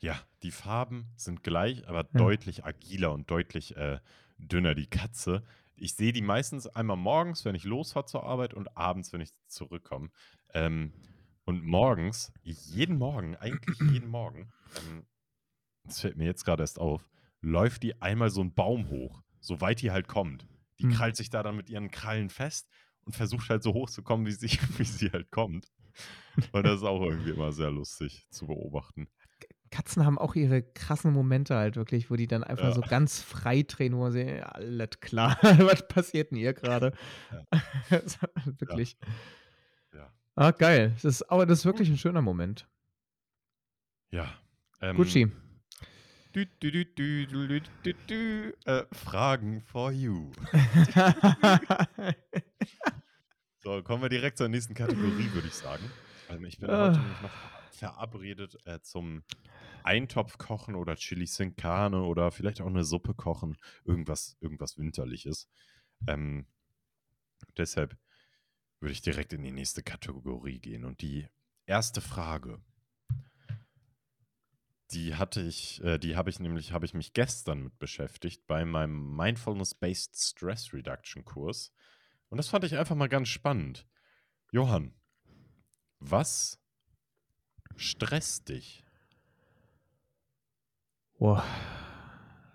Ja, die Farben sind gleich, aber ja. deutlich agiler und deutlich äh, dünner. Die Katze, ich sehe die meistens einmal morgens, wenn ich losfahre zur Arbeit und abends, wenn ich zurückkomme. Ähm, und morgens, jeden Morgen, eigentlich jeden Morgen, ähm, das fällt mir jetzt gerade erst auf, läuft die einmal so einen Baum hoch, so weit die halt kommt. Die mhm. krallt sich da dann mit ihren Krallen fest und versucht halt so hoch zu kommen, wie sie, wie sie halt kommt. Und das ist auch irgendwie immer sehr lustig zu beobachten. Katzen haben auch ihre krassen Momente halt wirklich, wo die dann einfach ja. so ganz frei drehen, wo sie, alles klar, was passiert denn hier gerade? Ja. wirklich. Ja. Ah, geil. Das ist, aber das ist wirklich ein schöner Moment. Ja. Ähm, Gucci. Du, du, du, äh, Fragen for you. so, kommen wir direkt zur nächsten Kategorie, würde ich sagen. Also ich bin heute nämlich noch verabredet äh, zum Eintopf kochen oder Chili sin Carne oder vielleicht auch eine Suppe kochen. Irgendwas, irgendwas Winterliches. Ähm, deshalb würde ich direkt in die nächste Kategorie gehen. Und die erste Frage die hatte ich, äh, die habe ich nämlich, habe ich mich gestern mit beschäftigt bei meinem Mindfulness-Based Stress Reduction Kurs. Und das fand ich einfach mal ganz spannend. Johann, was stresst dich? Boah,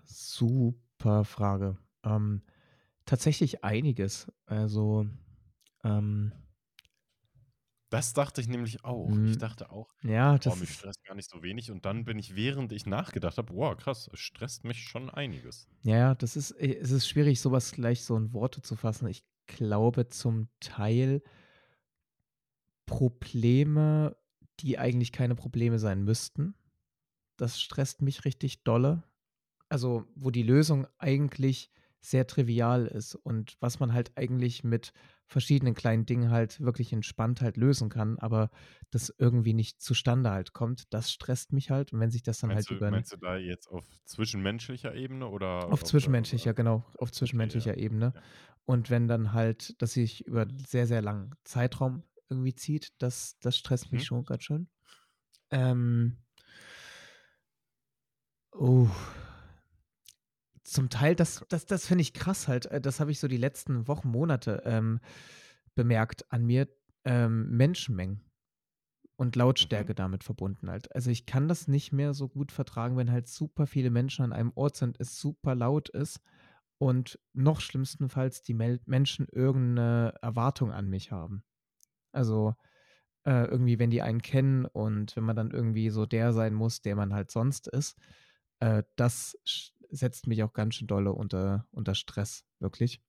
super Frage. Ähm, tatsächlich einiges. Also, ähm, das dachte ich nämlich auch. Ich mhm. dachte auch, Ja, boah, das mich stresst gar nicht so wenig. Und dann bin ich, während ich nachgedacht habe, boah, krass, es stresst mich schon einiges. ja, ja, das ist, äh, es ist schwierig, sowas gleich so in Worte zu fassen. Ich glaube zum Teil Probleme, die eigentlich keine Probleme sein müssten. Das stresst mich richtig dolle. Also, wo die Lösung eigentlich sehr trivial ist und was man halt eigentlich mit verschiedenen kleinen Dingen halt wirklich entspannt halt lösen kann, aber das irgendwie nicht zustande halt kommt, das stresst mich halt und wenn sich das dann meinst halt über... Meinst du da jetzt auf zwischenmenschlicher Ebene oder? Auf, auf zwischenmenschlicher, oder? genau, auf zwischenmenschlicher okay. Ebene. Ja. Und wenn dann halt, dass sich über sehr, sehr langen Zeitraum irgendwie zieht, das, das stresst mich mhm. schon ganz schön. Ähm, oh, zum Teil, das, das, das finde ich krass halt. äh, Das habe ich so die letzten Wochen, Monate ähm, bemerkt an mir. Ähm, Menschenmengen und Lautstärke Mhm. damit verbunden halt. Also ich kann das nicht mehr so gut vertragen, wenn halt super viele Menschen an einem Ort sind, es super laut ist und noch schlimmstenfalls die Mel Menschen irgendeine Erwartung an mich haben. Also äh, irgendwie, wenn die einen kennen und wenn man dann irgendwie so der sein muss, der man halt sonst ist, äh, das setzt mich auch ganz schön dolle unter, unter Stress, wirklich.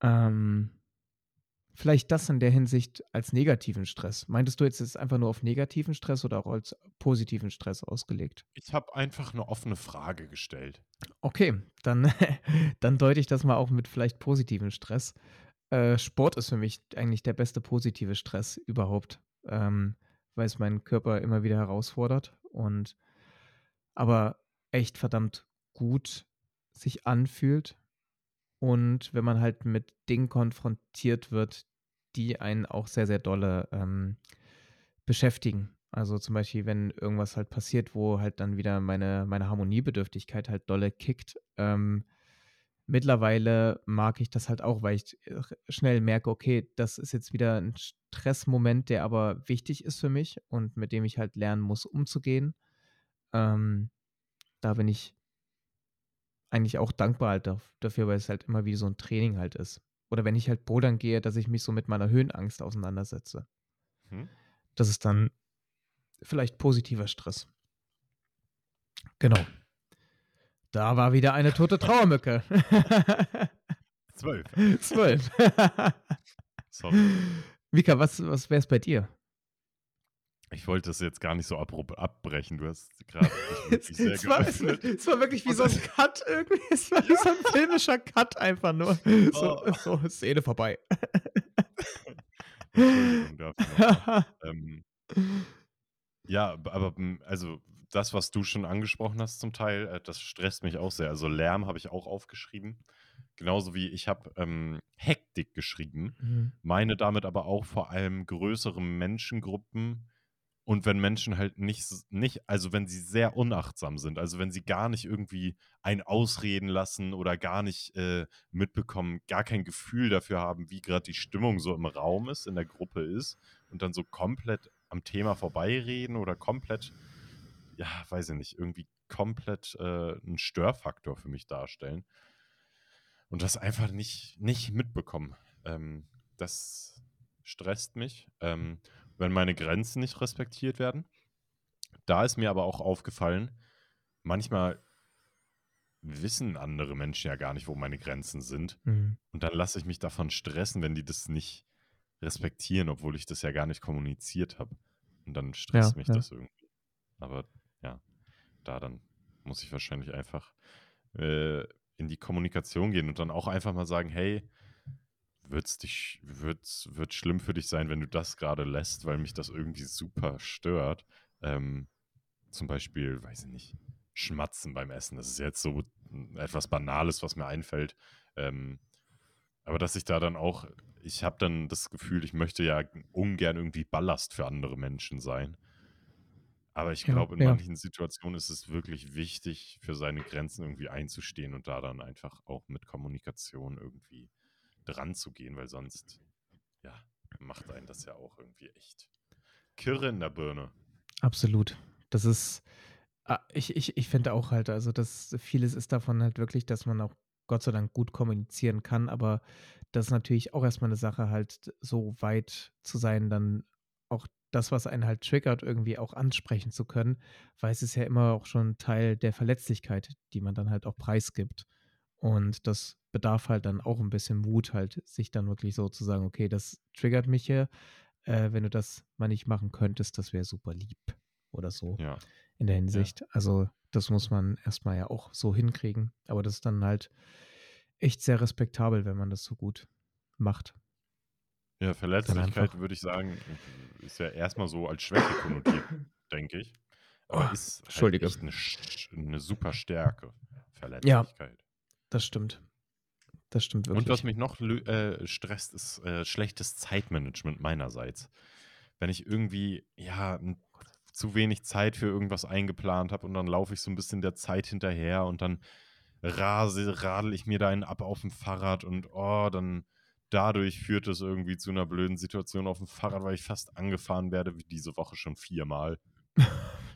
Ähm, vielleicht das in der Hinsicht als negativen Stress. Meintest du jetzt, es ist einfach nur auf negativen Stress oder auch als positiven Stress ausgelegt? Ich habe einfach eine offene Frage gestellt. Okay, dann, dann deute ich das mal auch mit vielleicht positiven Stress. Äh, Sport ist für mich eigentlich der beste positive Stress überhaupt, ähm, weil es meinen Körper immer wieder herausfordert und aber echt verdammt gut sich anfühlt. Und wenn man halt mit Dingen konfrontiert wird, die einen auch sehr, sehr dolle ähm, beschäftigen. Also zum Beispiel, wenn irgendwas halt passiert, wo halt dann wieder meine, meine Harmoniebedürftigkeit halt dolle kickt. Ähm, mittlerweile mag ich das halt auch, weil ich äh, schnell merke, okay, das ist jetzt wieder ein Stressmoment, der aber wichtig ist für mich und mit dem ich halt lernen muss, umzugehen. Ähm, da bin ich eigentlich auch dankbar halt daf- dafür, weil es halt immer wie so ein Training halt ist. Oder wenn ich halt bouldern gehe, dass ich mich so mit meiner Höhenangst auseinandersetze. Hm? Das ist dann vielleicht positiver Stress. Genau. Da war wieder eine tote Trauermücke. Zwölf. Zwölf. Sorry. Mika, was, was wäre es bei dir? Ich wollte es jetzt gar nicht so abrupt abbrechen. Du hast gerade sehr es, war, es, es war wirklich wie so ein Cut irgendwie. Es war wie so ein filmischer Cut einfach nur. So, Oh. so Szene vorbei. Entschuldigung dafür nochmal. ähm, ja, aber m, also das, was du schon angesprochen hast zum Teil, äh, das stresst mich auch sehr. Also Lärm habe ich auch aufgeschrieben. Genauso wie ich habe ähm, Hektik geschrieben. Mhm. Meine damit aber auch vor allem größere Menschengruppen und wenn Menschen halt nicht, nicht, also wenn sie sehr unachtsam sind, also wenn sie gar nicht irgendwie ein Ausreden lassen oder gar nicht äh, mitbekommen, gar kein Gefühl dafür haben, wie gerade die Stimmung so im Raum ist, in der Gruppe ist und dann so komplett am Thema vorbeireden oder komplett, ja, weiß ich nicht, irgendwie komplett äh, einen Störfaktor für mich darstellen und das einfach nicht, nicht mitbekommen. Ähm, das stresst mich, ähm, wenn meine Grenzen nicht respektiert werden. Da ist mir aber auch aufgefallen, manchmal wissen andere Menschen ja gar nicht, wo meine Grenzen sind. Mhm. Und dann lasse ich mich davon stressen, wenn die das nicht respektieren, obwohl ich das ja gar nicht kommuniziert habe. Und dann stresst Ja, mich ja. das irgendwie. Aber ja, da dann muss ich wahrscheinlich einfach äh, in die Kommunikation gehen und dann auch einfach mal sagen, hey, wird's dich, wird's, wird schlimm für dich sein, wenn du das gerade lässt, weil mich das irgendwie super stört. Ähm, zum Beispiel, weiß ich nicht, Schmatzen beim Essen. Das ist jetzt so etwas Banales, was mir einfällt. Ähm, aber dass ich da dann auch, ich habe dann das Gefühl, ich möchte ja ungern irgendwie Ballast für andere Menschen sein. Aber ich Ja, glaube, in ja. manchen Situationen ist es wirklich wichtig, für seine Grenzen irgendwie einzustehen und da dann einfach auch mit Kommunikation irgendwie dran zu gehen, weil sonst, ja, macht einen das ja auch irgendwie echt kirre in der Birne. Absolut. Das ist, ah, ich, ich, ich finde auch halt, also das vieles ist davon halt wirklich, dass man auch Gott sei Dank gut kommunizieren kann, aber das ist natürlich auch erstmal eine Sache, halt so weit zu sein, dann auch das, was einen halt triggert, irgendwie auch ansprechen zu können, weil es ist ja immer auch schon Teil der Verletzlichkeit, die man dann halt auch preisgibt. Und das bedarf halt dann auch ein bisschen Mut, halt sich dann wirklich so zu sagen, okay, das triggert mich hier. Äh, wenn du das mal nicht machen könntest, das wäre super lieb oder so Ja. in der Hinsicht. Also das muss man erstmal ja auch so hinkriegen. Aber das ist dann halt echt sehr respektabel, wenn man das so gut macht. Ja, Verletzlichkeit würde ich sagen, ist ja erstmal so als Schwäche konnotiert, denke ich. Aber Oh, ist halt eine, eine super Stärke. Verletzlichkeit. Das stimmt. Das stimmt wirklich. Und was mich noch äh, stresst, ist äh, schlechtes Zeitmanagement meinerseits. Wenn ich irgendwie, ja, zu wenig Zeit für irgendwas eingeplant habe und dann laufe ich so ein bisschen der Zeit hinterher und dann rase, radel ich mir da einen ab auf dem Fahrrad und oh, dann dadurch führt es irgendwie zu einer blöden Situation auf dem Fahrrad, weil ich fast angefahren werde, wie diese Woche schon viermal.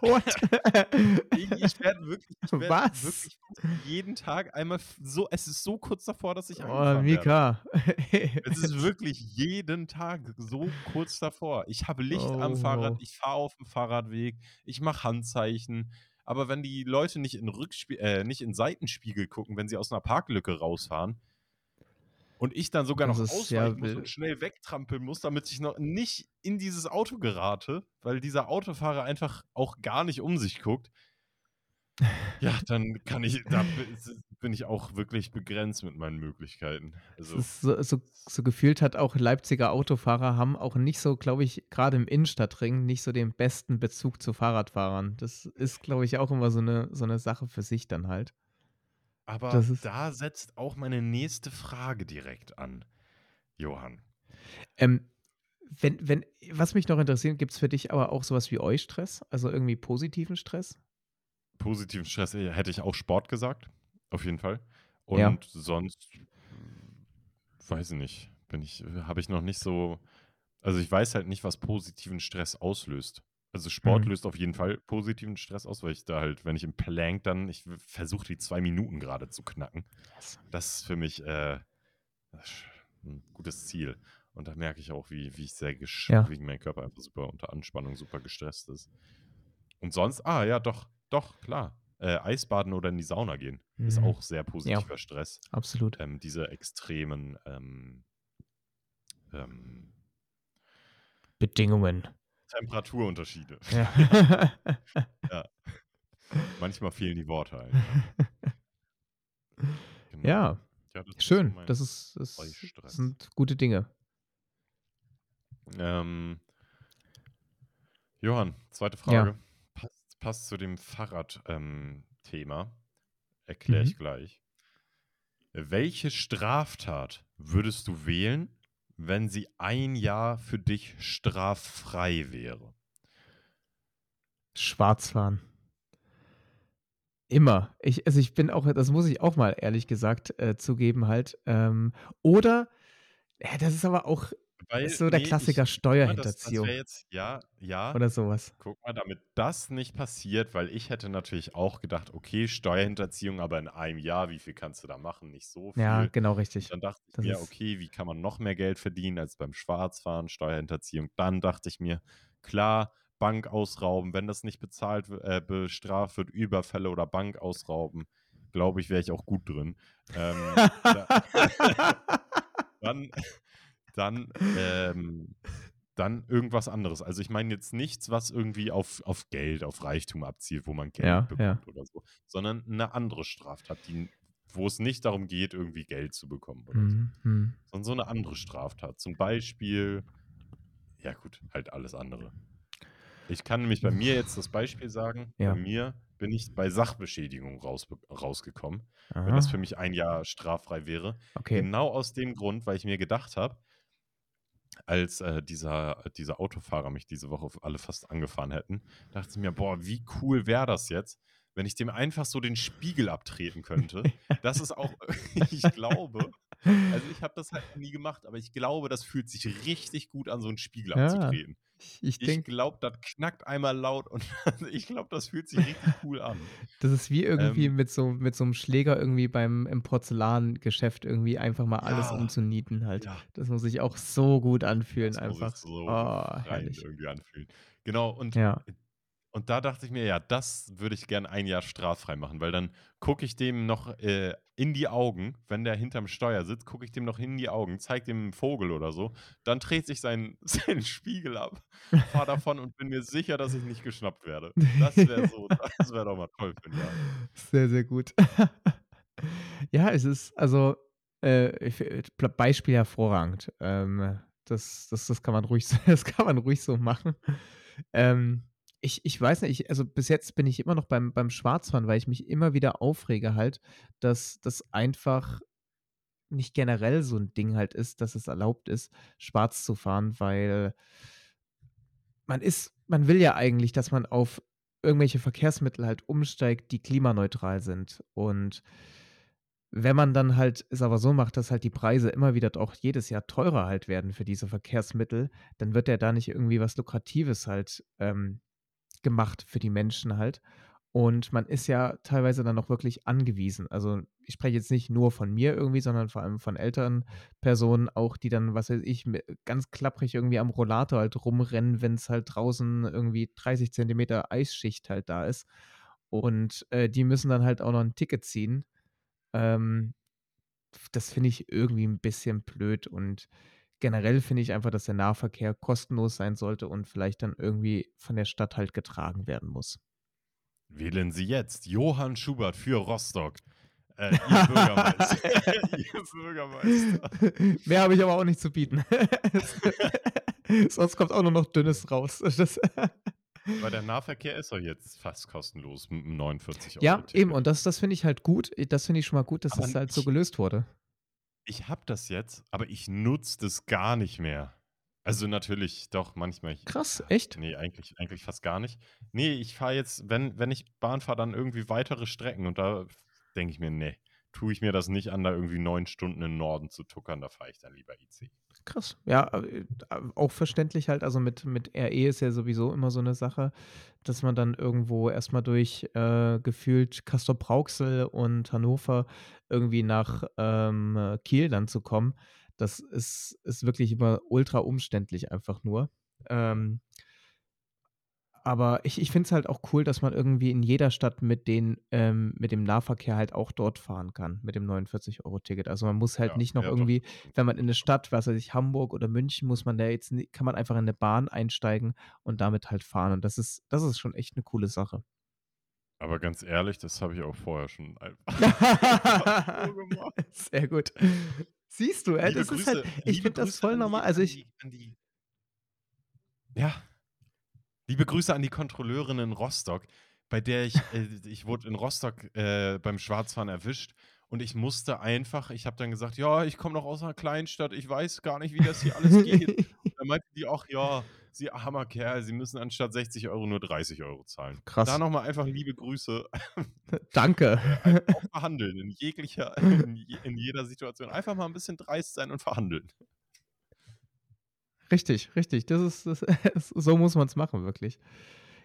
What? ich, ich werde wirklich, ich werd Was? wirklich jeden Tag einmal so, es ist so kurz davor, dass ich Oh, werde. Mika. Es ist wirklich jeden Tag so kurz davor. Ich habe Licht am Oh. Fahrrad, ich fahre auf dem Fahrradweg, ich mache Handzeichen. Aber wenn die Leute nicht in, Rückspie äh, nicht in Seitenspiegel gucken, wenn sie aus einer Parklücke rausfahren und ich dann sogar Das noch ausweichen muss und schnell wegtrampeln muss, damit ich noch nicht in dieses Auto gerate, weil dieser Autofahrer einfach auch gar nicht um sich guckt. Ja, dann kann ich, da bi- bin ich auch wirklich begrenzt mit meinen Möglichkeiten. Also, so, so, so gefühlt hat auch Leipziger Autofahrer haben auch nicht so, glaube ich, gerade im Innenstadtring nicht so den besten Bezug zu Fahrradfahrern. Das ist, glaube ich, auch immer so eine, so eine Sache für sich dann halt. Aber da setzt auch meine nächste Frage direkt an, Johann. Ähm, wenn, wenn, was mich noch interessiert, gibt es für dich aber auch sowas wie Eustress? Also irgendwie positiven Stress? Positiven Stress hätte ich auch Sport gesagt, auf jeden Fall. Und Ja. sonst, weiß ich nicht, bin ich, habe ich noch nicht so, also ich weiß halt nicht, was positiven Stress auslöst. Also Sport Mhm. löst auf jeden Fall positiven Stress aus, weil ich da halt, wenn ich im Plank dann, ich versuche die zwei Minuten gerade zu knacken. Das ist für mich äh, ist ein gutes Ziel. Und da merke ich auch, wie, wie ich sehr gesch Ja. wie mein Körper einfach super unter Anspannung, super gestresst ist. Und sonst, ah ja, doch, doch, klar. Äh, Eisbaden oder in die Sauna gehen ist Mhm. auch sehr positiver Stress. Absolut. Ähm, diese extremen ähm, ähm, Bedingungen. Temperaturunterschiede. Ja. Manchmal fehlen die Worte einfach. Genau. ja, Ja, das ist schön. mein Das, ist, das sind gute Dinge. Ähm, Johann, zweite Frage. Passt, passt zu dem Fahrrad-Thema. Ähm. Erkläre ich Mhm. gleich. Welche Straftat würdest du wählen, wenn sie ein Jahr für dich straffrei wäre? Schwarzfahren. Immer. Ich, also ich bin auch, das muss ich auch mal ehrlich gesagt äh, zugeben halt. Ähm, oder, ja, das ist aber auch Weil, ist so der nee, Klassiker ich, mal, das, das Steuerhinterziehung jetzt, ja, ja, oder sowas. guck mal, damit das nicht passiert, weil ich hätte natürlich auch gedacht, okay, Steuerhinterziehung, aber in einem Jahr, wie viel kannst du da machen? Nicht so viel. Ja, genau richtig. Dann dachte ich Das mir, okay, wie kann man noch mehr Geld verdienen als beim Schwarzfahren, Steuerhinterziehung? Dann dachte ich mir, klar, Bank ausrauben, wenn das nicht bezahlt, äh, bestraft wird, Überfälle oder Bank ausrauben, glaube ich, wäre ich auch gut drin. Ähm, da, dann, dann, ähm, dann irgendwas anderes. Also ich meine jetzt nichts, was irgendwie auf, auf Geld, auf Reichtum abzielt, wo man Geld Ja, bekommt ja. oder so, sondern eine andere Straftat, die, wo es nicht darum geht, irgendwie Geld zu bekommen oder so Mhm, mhm. sondern so eine andere Straftat. Zum Beispiel, ja gut, halt alles andere. Ich kann nämlich bei mir jetzt das Beispiel sagen. Ja. Bei mir bin ich bei Sachbeschädigung raus, rausgekommen, wenn das für Aha, mich ein Jahr straffrei wäre. okay. Genau aus dem Grund, weil ich mir gedacht habe, als äh, dieser, dieser Autofahrer mich diese Woche alle fast angefahren hätten, dachte ich mir, boah, wie cool wäre das jetzt, wenn ich dem einfach so den Spiegel abtreten könnte. Das ist auch, ich glaube, also ich habe das halt nie gemacht, aber ich glaube, das fühlt sich richtig gut an, so einen Spiegel Ja, abzutreten. Ich, ich glaube, das knackt einmal laut und ich glaube, das fühlt sich richtig cool an. das ist wie irgendwie Ähm, mit so, mit so einem Schläger irgendwie beim im Porzellangeschäft irgendwie einfach mal alles Ja. umzunieten halt. Ja, Das muss sich auch so gut anfühlen das muss einfach. sich so Oh, herrlich. irgendwie anfühlen. Genau, und Ja. Und da dachte ich mir, ja, das würde ich gern ein Jahr straffrei machen, weil dann gucke ich dem noch äh, in die Augen, wenn der hinterm Steuer sitzt, gucke ich dem noch in die Augen, zeige dem einen Vogel oder so, dann dreht sich sein, sein Spiegel ab, fahr davon und bin mir sicher, dass ich nicht geschnappt werde. Das wäre so, das wäre doch mal toll für ein Jahr. Sehr, sehr gut. Ja, es ist, also, äh, Beispiel hervorragend. Ähm, das, das, das kann man ruhig, das kann man ruhig so machen. Ähm, ich, ich weiß nicht, ich, also bis jetzt bin ich immer noch beim, beim Schwarzfahren, weil ich mich immer wieder aufrege halt, dass das einfach nicht generell so ein Ding halt ist, dass es erlaubt ist, schwarz zu fahren, weil man ist, man will ja eigentlich, dass man auf irgendwelche Verkehrsmittel halt umsteigt, die klimaneutral sind. Und wenn man dann halt es aber so macht, dass halt die Preise immer wieder auch jedes Jahr teurer halt werden für diese Verkehrsmittel, dann wird ja da nicht irgendwie was Lukratives halt ähm, gemacht für die Menschen halt. Und man ist ja teilweise dann auch wirklich angewiesen. Also ich spreche jetzt nicht nur von mir irgendwie, sondern vor allem von älteren Personen auch, die dann, was weiß ich, ganz klapprig irgendwie am Rollator halt rumrennen, wenn es halt draußen irgendwie 30 Zentimeter Eisschicht halt da ist. Und äh, die müssen dann halt auch noch ein Ticket ziehen. Ähm, das finde ich irgendwie ein bisschen blöd und generell finde ich einfach, dass der Nahverkehr kostenlos sein sollte und vielleicht dann irgendwie von der Stadt halt getragen werden muss. Wählen Sie jetzt Johann Schubert für Rostock. Äh, ihr Bürgermeister. ihr Bürgermeister. Mehr habe ich aber auch nicht zu bieten. Sonst kommt auch nur noch Dünnes raus. Das Weil der Nahverkehr ist doch jetzt fast kostenlos mit 49 Euro. Ja, eben. Und das, das finde ich halt gut. Das finde ich schon mal gut, dass aber das halt so gelöst wurde. Ich habe das jetzt, aber ich nutze das gar nicht mehr. Also natürlich, doch, manchmal. Krass, echt? Nee, eigentlich, eigentlich fast gar nicht. Nee, ich fahre jetzt, wenn, wenn ich Bahn fahre, dann irgendwie weitere Strecken und da denke ich mir, nee, tue ich mir das nicht an, da irgendwie neun Stunden im Norden zu tuckern, da fahre ich dann lieber IC. Krass, ja, äh, auch verständlich halt, also mit, mit RE ist ja sowieso immer so eine Sache, dass man dann irgendwo erstmal durch äh, gefühlt Castor Brauxel und Hannover irgendwie nach ähm, Kiel dann zu kommen das ist, ist wirklich immer ultra umständlich einfach nur. Ähm, aber ich, ich finde es halt auch cool, dass man irgendwie in jeder Stadt mit, den, ähm, mit dem Nahverkehr halt auch dort fahren kann, mit dem 49-Euro-Ticket. Also man muss halt ja, nicht noch ja, irgendwie, doch. wenn man in eine Stadt, was weiß ich, Hamburg oder München, muss man da jetzt, kann man einfach in eine Bahn einsteigen und damit halt fahren. Und das ist, das ist schon echt eine coole Sache. Aber ganz ehrlich, das habe ich auch vorher schon einfach gemacht. Sehr gut. Siehst du, ey, das Grüße, ist halt, ich finde das voll normal. Also ich. Die, die, ja. Liebe Grüße an die Kontrolleurin in Rostock, bei der ich, äh, ich wurde in Rostock äh, beim Schwarzfahren erwischt und ich musste einfach, ich habe dann gesagt, ja, ich komme noch aus einer Kleinstadt, ich weiß gar nicht, wie das hier alles geht. dann meinte die auch, ja, Sie armer Kerl, Sie müssen anstatt 60 Euro nur 30 Euro zahlen. Krass. Da nochmal einfach liebe Grüße. Danke. Äh, auch verhandeln in jeglicher, in, je, in jeder Situation. Einfach mal ein bisschen dreist sein und verhandeln. Richtig, richtig. Das ist, das, so muss man es machen, wirklich.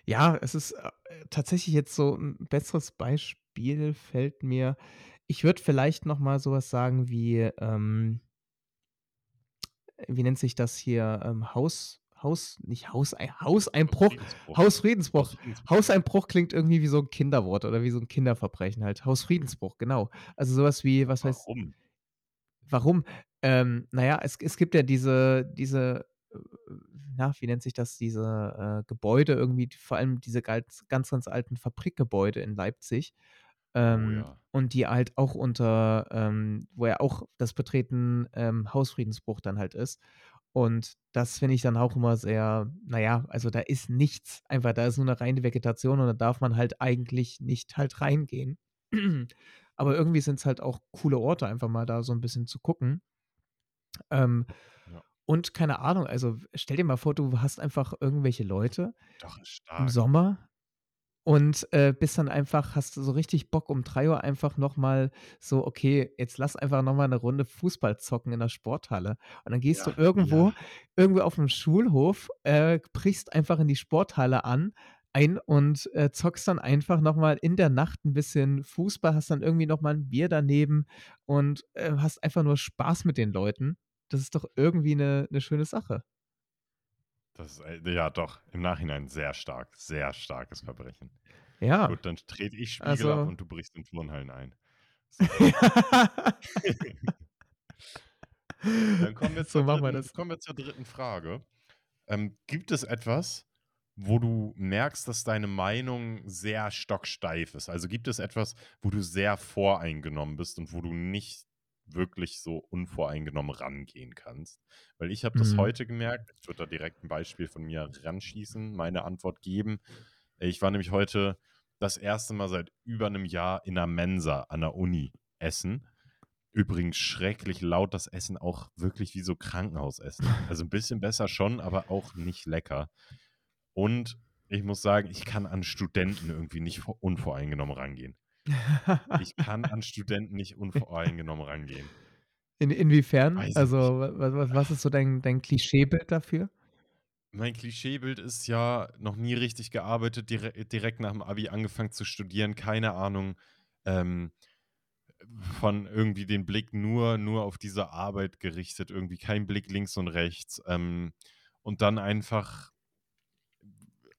Ja, es ist äh, tatsächlich jetzt so ein besseres Beispiel fällt mir. Ich würde vielleicht noch mal sowas sagen wie, ähm, wie nennt sich das hier, ähm, Haus, Haus, nicht Haus, Hauseinbruch, Hausfriedensbruch. Hausfriedensbruch. Hauseinbruch klingt irgendwie wie so ein Kinderwort oder wie so ein Kinderverbrechen halt. Hausfriedensbruch, genau. Also sowas wie, was heißt. Warum? Warum? Ähm, naja, es, es gibt ja diese, diese, na, wie nennt sich das, diese äh, Gebäude irgendwie, vor allem diese ganz, ganz, ganz alten Fabrikgebäude in Leipzig. Oh ähm, oh, ja. Und die halt auch unter, ähm, wo ja auch das Betreten ähm, Hausfriedensbruch dann halt ist. Und das finde ich dann auch immer sehr, naja, also da ist nichts, einfach, da ist nur eine reine Vegetation und da darf man halt eigentlich nicht halt reingehen. Aber irgendwie sind es halt auch coole Orte, einfach mal da so ein bisschen zu gucken. Ähm. Und keine Ahnung, also stell dir mal vor, du hast einfach irgendwelche Leute Doch, im Sommer, und äh, bist dann einfach, hast du so richtig Bock um 3 Uhr einfach nochmal so, okay, jetzt lass einfach nochmal eine Runde Fußball zocken in der Sporthalle. Und dann gehst ja, du irgendwo, ja. irgendwo auf dem Schulhof, äh, brichst einfach in die Sporthalle an, ein und äh, zockst dann einfach nochmal in der Nacht ein bisschen Fußball, hast dann irgendwie nochmal ein Bier daneben und äh, hast einfach nur Spaß mit den Leuten. Das ist doch irgendwie eine, eine schöne Sache. Das ist, äh, ja, doch, im Nachhinein sehr stark, sehr starkes Verbrechen. Ja. Gut, dann trete ich Spiegel also, ab und du brichst in Turnhallen ein. dann kommen wir, zur, so dritten, kommen wir zur dritten Frage. Ähm, gibt es etwas, wo du merkst, dass deine Meinung sehr stocksteif ist? Also gibt es etwas, wo du sehr voreingenommen bist und wo du nicht wirklich so unvoreingenommen rangehen kannst. Weil ich habe das mhm. heute gemerkt, ich würde da direkt ein Beispiel von mir ranschießen, meine Antwort geben. Ich war nämlich heute das erste Mal seit über einem Jahr in der Mensa an der Uni essen. Übrigens schrecklich laut das Essen, auch wirklich wie so Krankenhausessen. Also ein bisschen besser schon, aber auch nicht lecker. Und ich muss sagen, ich kann an Studenten irgendwie nicht unvoreingenommen rangehen. Ich kann an Studenten nicht unvoreingenommen rangehen. In inwiefern? Weiß Also, nicht. wa wa was ist so dein dein Klischeebild dafür? Mein Klischeebild ist ja, noch nie richtig gearbeitet, dire direkt nach dem Abi angefangen zu studieren, keine Ahnung, ähm, von irgendwie den Blick nur nur auf diese Arbeit gerichtet, irgendwie kein Blick links und rechts, ähm, und dann einfach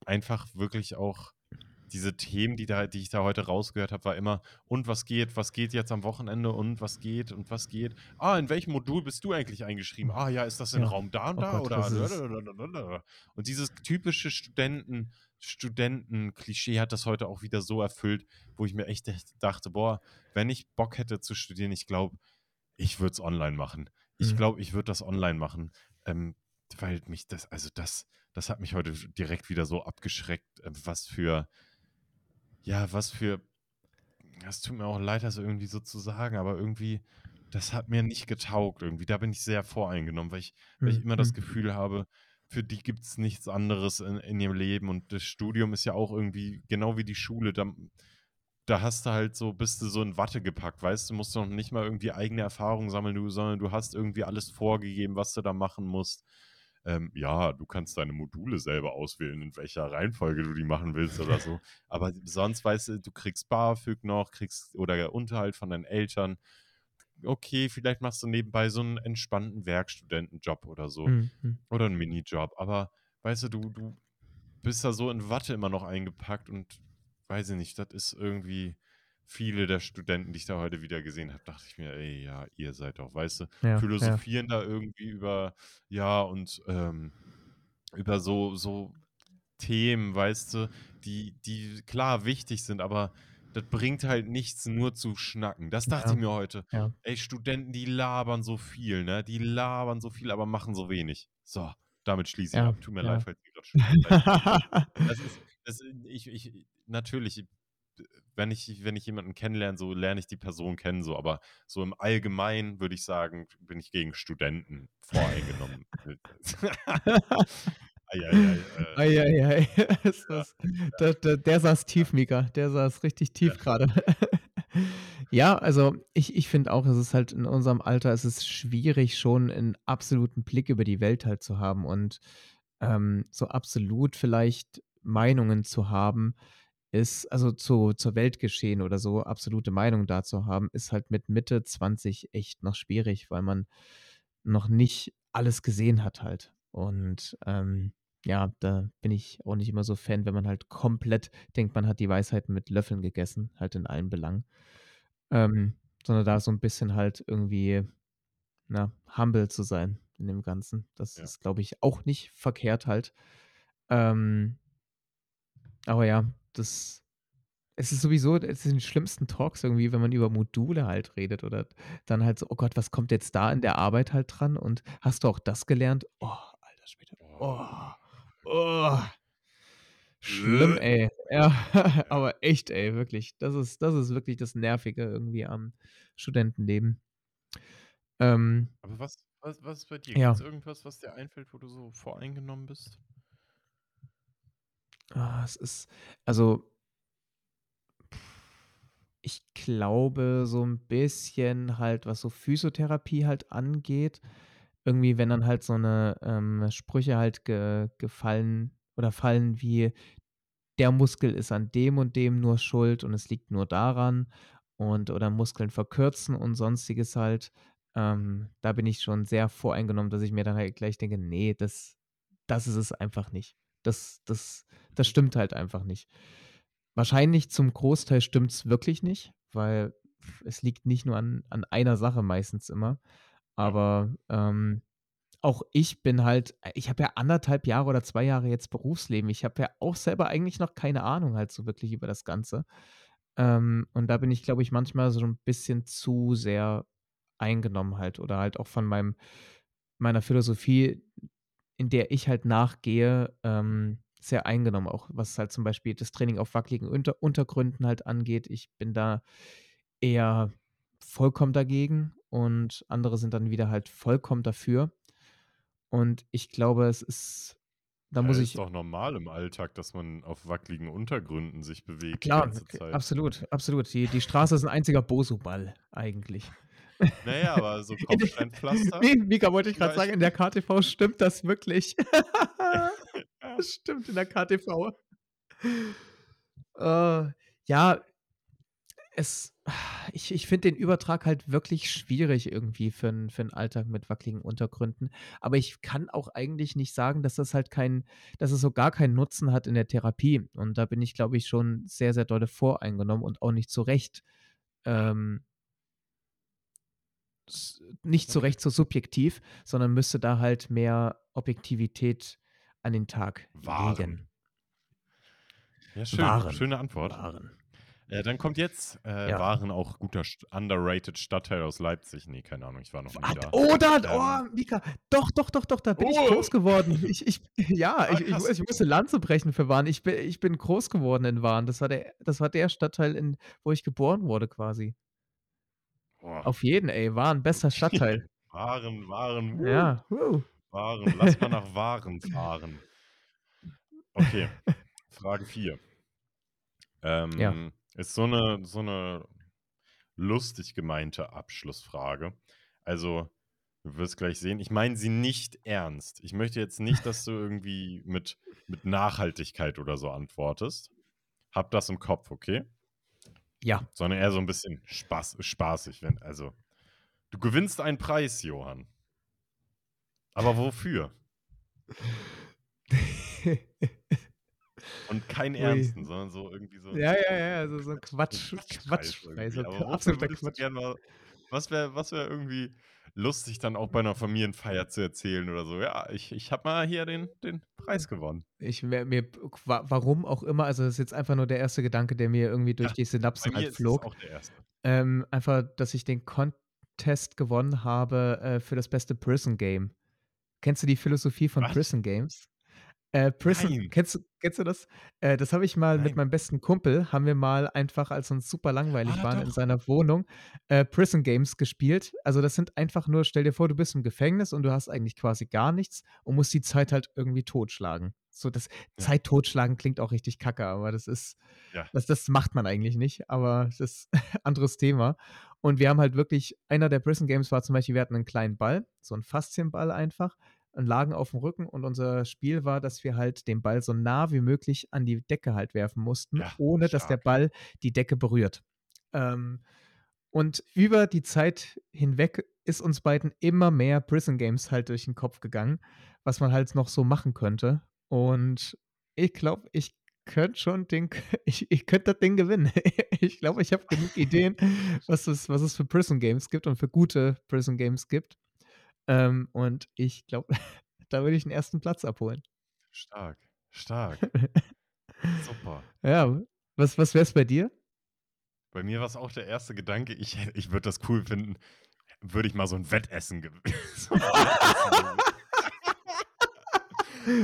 einfach wirklich auch diese Themen, die da die ich da heute rausgehört habe, war immer: „Und was geht? Was geht jetzt am Wochenende? Und was geht? Und was geht? Ah, in welchem Modul bist du eigentlich eingeschrieben? Ah ja, ist das in Ja. Raum da und Oh da Gott, oder“ was ist es? und dieses typische Studenten Studenten-Klischee hat das heute auch wieder so erfüllt, wo ich mir echt echt dachte: „Boah, wenn ich Bock hätte zu studieren, ich glaube, ich würde es online machen. Ich Mhm. glaube, ich würde das online machen.“ Ähm, weil mich das also das das hat mich heute direkt wieder so abgeschreckt, äh, was für ja, was für es tut mir auch leid, das irgendwie so zu sagen, aber irgendwie, das hat mir nicht getaugt irgendwie. Da bin ich sehr voreingenommen, weil ich weil ich Mhm, immer das mhm. Gefühl habe, für die gibt's nichts anderes in in ihrem Leben und das Studium ist ja auch irgendwie genau wie die Schule, da da hast du halt so bist du so in Watte gepackt, weißt du? Musst du noch nicht mal irgendwie eigene Erfahrungen sammeln, du sondern du hast irgendwie alles vorgegeben, was du da machen musst. Ähm, ja, du kannst deine Module selber auswählen, in welcher Reihenfolge du die machen willst oder so. Aber sonst weißt du, du kriegst BAföG noch, kriegst oder Unterhalt von deinen Eltern. Okay, vielleicht machst du nebenbei so 'n entspannten Werkstudentenjob oder so Mhm, mhm. oder 'n Minijob. Aber weißt du, du du bist da so in Watte immer noch eingepackt und weiß ich nicht, das ist irgendwie viele der Studenten, die ich da heute wieder gesehen habe, dachte ich mir: „Ey, ja, ihr seid doch“ weißt du, Ja, ja. philosophieren da irgendwie über ja, und, ähm, über so so Themen, weißt du, die die klar wichtig sind, aber das bringt halt nichts, nur zu schnacken. Das dachte Ja, ich mir heute. ja. Ey, Studenten, die labern so viel, ne? Die labern so viel, aber machen so wenig. So, damit schließe ich Ja, ab. Tut mir ja. leid, falls ihr Studenten seid. Das ist das ich ich natürlich, wenn ich wenn ich jemanden kennenlerne, so lerne ich die Person kennen so, aber so im Allgemeinen würde ich sagen, bin ich gegen Studenten voreingenommen. Ei, ei, ei, Ei, ja, ja, da da der saß ja. tief, Mika. Der saß richtig Ja. tief grade. Ja, also ich ich finde auch, es ist halt in unserem Alter es ist schwierig, schon 'n absoluten Blick über die Welt halt zu haben und, ähm, so absolut vielleicht Meinungen zu haben, ist also zu zur Weltgeschehen oder so absolute Meinung da zu haben, ist halt mit Mitte 20 echt noch schwierig, weil man noch nicht alles gesehen hat halt. Und, ähm, ja, da bin ich auch nicht immer so Fan, wenn man halt komplett denkt, man hat die Weisheit mit Löffeln gegessen, halt in allen Belangen. Ähm, sondern da so 'n bisschen halt irgendwie, na, humble zu sein in dem Ganzen. Das Ja. ist, glaube ich, auch nicht verkehrt halt. Ähm aber ja, das es ist sowieso es sind die schlimmsten Talks irgendwie, wenn man über Module halt redet oder dann halt so: „Oh Gott, was kommt jetzt da in der Arbeit halt dran und hast du auch das gelernt?“ Oh, alter Schwede. Oh, Oh. Schlimm, ey. Ja, aber echt, ey, wirklich. Das ist das ist wirklich das Nervige irgendwie am Studentenleben. Ähm Aber was was was ist bei dir? Ja. Gibt's irgendwas, was dir einfällt, wo du so voreingenommen bist? Ah, es ist also ich glaube, so 'n bisschen halt, was so Physiotherapie halt angeht. Irgendwie, wenn dann halt so 'ne, ähm, Sprüche halt ge gefallen oder fallen wie: „Der Muskel ist an dem und dem nur schuld und es liegt nur daran“ und oder Muskeln verkürzen und Sonstiges halt. Ähm, da bin ich schon sehr voreingenommen, dass ich mir dann halt gleich denke: „Ne, das das ist es einfach nicht. Das das das stimmt halt einfach nicht.“ Wahrscheinlich zum Großteil stimmt's wirklich nicht, weil es liegt nicht nur an an einer Sache meistens immer. Aber, ähm, auch ich bin halt äh, ich habe ja 1 1/2 Jahre oder 2 Jahre jetzt Berufsleben. Ich habe ja auch selber eigentlich noch keine Ahnung halt so wirklich über das Ganze. Ähm, und da bin ich, glaube ich, manchmal so 'n bisschen zu sehr eingenommen halt oder halt auch von meinem meiner Philosophie, in der ich halt nachgehe, ähm, sehr eingenommen, auch was halt zum Beispiel das Training auf wackeligen Unter Untergründen halt angeht. Ich bin da eher vollkommen dagegen und andere sind dann wieder halt vollkommen dafür. Und ich glaube, es ist Da Ja, muss ist ich doch normal im Alltag, dass man auf wackeligen Untergründen sich bewegt die Klar, ganze k Zeit. absolut, absolut. Die die Straße ist 'n einziger Bosu-Ball eigentlich. Na ja, aber so Kopfsteinpflaster Mi Mika, wollte ich grad sagen, in der? KTV stimmt das wirklich. Das stimmt in der KTV. Äh, ja es ich ich finde den Übertrag halt wirklich schwierig irgendwie für 'n für 'n Alltag mit wackeligen Untergründen. Aber ich kann auch eigentlich nicht sagen, dass das halt kein dass es so gar keinen Nutzen hat in der Therapie. Und da bin ich, glaube ich, schon sehr, sehr dolle voreingenommen und auch nicht zu Recht. Ähm nicht zu Okay. Recht so subjektiv, sondern müsste da halt mehr Objektivität an den Tag Wahren. legen. Ja, schön. Wahren, Schöne Antwort. Wahren. Äh, dann kommt jetzt, äh, Ja. Waren auch guter underrated Stadtteil aus Leipzig. Ne, keine Ahnung, ich war noch nie Wa da. oh, da Ähm oh, Mika, doch, doch, doch, doch, da bin ich Oh! groß geworden. Ich ich ja, Ah, ich ich ich musste Lanze brechen für Waren. Ich bi ich bin groß geworden in Waren. Das war der das war der Stadtteil, in wo ich geboren wurde quasi. Auf jeden, ey, Waren, bester Stadtteil. Waren, Waren. Ja, wuh. Waren. Lass mal nach Waren fahren. Okay, Frage 4. Ja. Ähm, ist so 'ne so 'ne lustig gemeinte Abschlussfrage. Also, du wirst gleich sehen, ich meine sie nicht ernst. Ich möchte jetzt nicht, dass du irgendwie mit mit Nachhaltigkeit oder so antwortest. Hab das im Kopf, okay? Ja. Sondern eher so 'n bisschen spaß spaßig, wenn also du gewinnst einen Preis, Johann. Aber wofür? Und keinen Ui. ernsten, sondern so irgendwie so Ja, ja, ja, so so Quatsch Quatschpreis Quatschpreis, irgendwie. so Aber k wofür absoluter würdest du Quatsch. gern mal was wäre was wäre irgendwie lustig, dann auch bei 'ner Familienfeier zu erzählen oder so: „Ja, ich ich habe mal hier den den Preis gewonnen.“ Ich mir mir wa warum auch immer, also, das ist jetzt einfach nur der erste Gedanke, der mir irgendwie durch Ja, die Synapsen halt flog. auch der 1. Ähm, einfach, dass ich den Contest gewonnen habe, äh, für das beste Prison Game. Kennst du die Philosophie von Was? Prison Games? Äh, Prison Nein. kennst du kennst du das? Äh, das habe ich mal mit Nein. meinem besten Kumpel haben wir mal einfach, als uns super langweilig Ah, waren in doch. seiner Wohnung, äh, Prison Games gespielt. Also, das sind einfach nur stell dir vor, du bist im Gefängnis und du hast eigentlich quasi gar nichts und musst die Zeit halt irgendwie totschlagen. So das Ja. Zeit totschlagen klingt auch richtig kacke, aber das ist Ja. das das macht man eigentlich nicht, aber das ist anderes Thema. Und wir haben halt wirklich einer der Prison Games war zum Beispiel, wir hatten 'nen kleinen Ball, so 'n Faszienball einfach und lagen aufm Rücken und unser Spiel war, dass wir halt den Ball so nah wie möglich an die Decke halt werfen mussten, Ja, ohne dass der stark. Ball die Decke berührt. Ähm, und über die Zeit hinweg ist uns beiden immer mehr Prison Games halt durch 'n Kopf gegangen, was man halt noch so machen könnte. Und ich glaube, ich könnte schon den ich ich könnte das Ding gewinnen. Ich glaube, ich habe genug Ideen, was es was es für Prison Games gibt und für gute Prison Games gibt. Ähm, und ich glaube, da würde ich 'n 1. Platz abholen. Stark, stark. Super. Ja, was was wär's bei dir? Bei mir war's auch der erste Gedanke, ich ich würde das cool finden, würde ich mal so 'n Wettessen gew so 'n Wettessen gewinnen.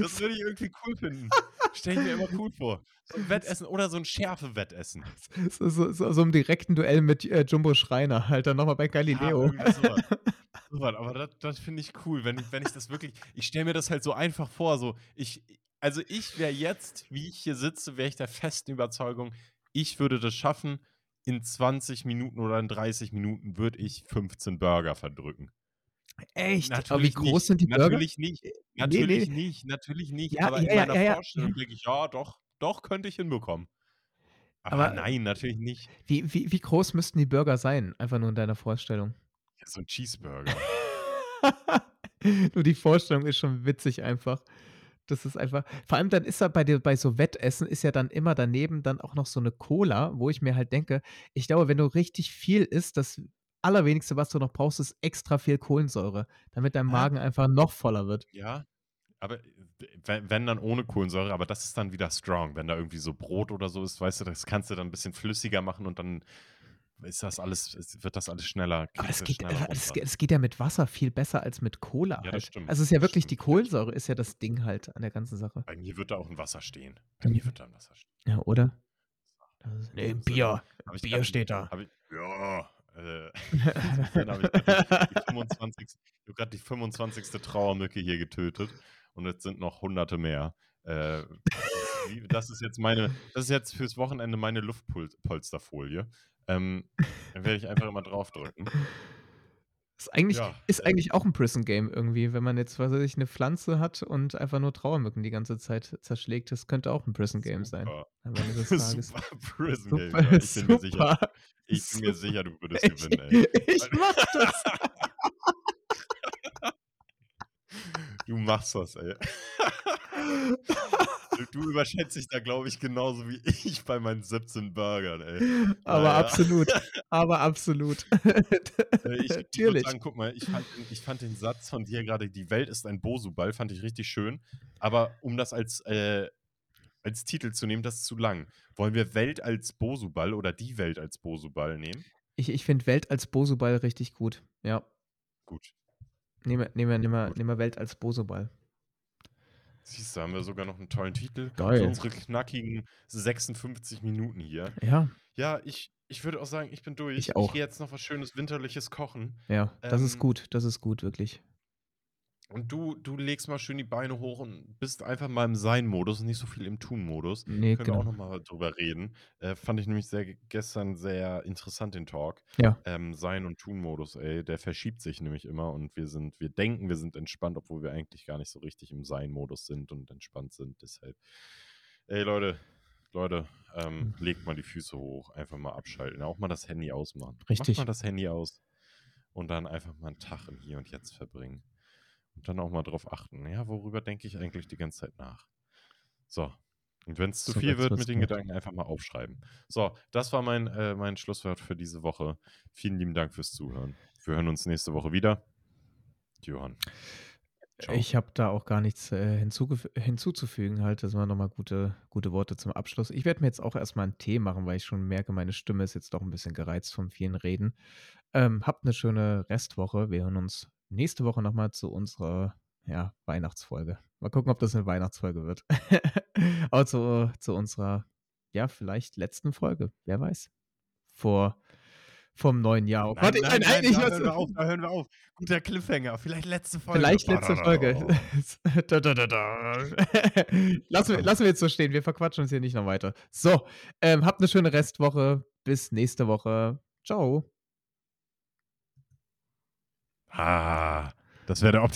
Das würde ich irgendwie cool finden. Stelle ich mir immer cool vor. So 'n Wettessen oder so 'n Schärfe-Wettessen. So so so so im direkten Duell mit, äh, Jumbo Schreiner, halt dann noch mal bei Ja, Galileo. irgendwie so was. So was, aber das das finde ich cool, wenn ich wenn ich das wirklich ich stelle mir das halt so einfach vor, so ich also, ich wäre jetzt, wie ich hier sitze, wäre ich der festen Überzeugung, ich würde das schaffen, in 20 Minuten oder in 30 Minuten würde ich 15 Burger verdrücken. Echt? Aber wie Natürlich groß nicht, sind die Burger? natürlich nicht, Äh, natürlich ne. nicht, natürlich nicht, Ja, aber ja, in ja, meiner ja, ja, Vorstellung ja. denke ich: „Ja, doch, doch, könnte ich hinbekommen.“ Aber Aber nein, natürlich nicht. wie wie wie groß müssten die Burger sein? Einfach nur in deiner Vorstellung. Ja, so 'n Cheeseburger. Nur die Vorstellung ist schon witzig einfach. Das ist einfach vor allem dann ist da bei bei so Wettessen ist ja dann immer daneben dann auch noch so 'ne Cola, wo ich mir halt denke, ich glaube, wenn du richtig viel isst, das Allerwenigste, was du noch brauchst, ist extra viel Kohlensäure, damit dein? Magen einfach noch voller wird. Ja, aber we wenn dann ohne Kohlensäure, aber das ist dann wieder strong. Wenn da irgendwie so Brot oder so ist, weißt du, das kannst du dann 'n bisschen flüssiger machen und dann ist das alles es wird das alles schneller Aber das du geht schneller äh, es geht ja mit Wasser viel besser als mit Cola Ja, das halt. stimmt, Also, es ist ja wirklich die stimmt. Kohlensäure ist ja das Ding halt an der ganzen Sache. Bei mir wird da auch 'n Wasser stehen. Bei mir Mhm. wird da 'n Wasser stehen. Ja, oder? Das ne, im So, Bier. Bier steht da. ich ja, äh, insofern habe ich grad die die 25. ich habe grad die 25. Trauermücke hier getötet und es sind noch hunderte mehr. Äh, das ist jetzt meine, das ist jetzt fürs Wochenende meine Luftpolsterfolie. Ähm, dann werde ich einfach immer draufdrücken. Ist eigentlich, ja, ist eigentlich auch ein Prison Game irgendwie, wenn man jetzt, was weiß ich, eine Pflanze hat und einfach nur Trauermücken die ganze Zeit zerschlägt. Das könnte auch ein Prison Game sein. Am Ende des Tages. super Prison Game. Ja. Ich, bin mir sicher, ich bin mir sicher, du würdest gewinnen, ey. Ich mach das. du machst das, ey. Du überschätzt dich da, glaube ich, genauso wie ich bei meinen 17 Burgern, ey. Aber naja. absolut. Aber absolut. Ich, ich würde sagen, guck mal, ich fand, ich fand, den Satz von dir gerade, die Welt ist ein Bosu-Ball, fand ich richtig schön. Aber um das als, äh, als Titel zu nehmen, das ist zu lang. Wollen wir Welt als Bosu-Ball oder die Welt als Bosu-Ball nehmen? Ich, ich finde Welt als Bosu-Ball richtig gut, ja. Gut. Nehmen wir, nehmen wir, nehmen wir Welt als Bosu-Ball. Siehst du, haben wir sogar noch einen tollen Titel. Geil. Für unsere knackigen 56 Minuten hier. Ja. Ja, ich, ich würde auch sagen, ich bin durch. Ich auch. Ich gehe jetzt noch was schönes winterliches kochen. Ja, das ähm, ist gut. Das ist gut, wirklich. Und du, du legst mal schön die Beine hoch und bist einfach mal im Sein-Modus und nicht so viel im Tun-Modus. Nee, Können genau. wir auch nochmal drüber reden. Äh, fand ich nämlich sehr, gestern sehr interessant, den Talk. Ja. Ähm, Sein- und Tun-Modus, ey, der verschiebt sich nämlich immer und wir sind, wir denken, wir sind entspannt, obwohl wir eigentlich gar nicht so richtig im Sein-Modus sind und entspannt sind. Deshalb, ey, Leute, Leute, ähm, hm. legt mal die Füße hoch, einfach mal abschalten. Auch mal das Handy ausmachen. Richtig. Macht mal das Handy aus und dann einfach mal einen Tag im Hier und Jetzt verbringen. Und dann auch mal drauf achten. Ja, worüber denke ich eigentlich die ganze Zeit nach? So. Und wenn es zu so viel wird mit den. Gedanken, einfach mal aufschreiben. So, das war mein, äh, mein Schlusswort für diese Woche. Vielen lieben Dank fürs Zuhören. Wir hören uns nächste Woche wieder. Johann. Ciao. Ich habe da auch gar nichts äh, hinzuzufügen. Halt, das waren nochmal gute, gute Worte zum Abschluss. Ich werde mir jetzt auch erstmal einen Tee machen, weil ich schon merke, meine Stimme ist jetzt doch ein bisschen gereizt von vielen Reden. Ähm, habt eine schöne Restwoche. Wir hören uns nächste Woche nochmal zu unserer ja, Weihnachtsfolge. Mal gucken, ob das eine Weihnachtsfolge wird. Aber zu, zu unserer, ja, vielleicht letzten Folge. Wer weiß. Vor vom neuen Jahr. Nein, Warte, nein, nein, nein, da hören wir auf, da hören wir auf. Guter Cliffhanger. Vielleicht letzte Folge. Vielleicht letzte Folge. da, da, da, da. lassen, wir, lassen wir jetzt so stehen. Wir verquatschen uns hier nicht noch weiter. So, ähm, habt eine schöne Restwoche. Bis nächste Woche. Ciao. Ah, das wäre der Optimal.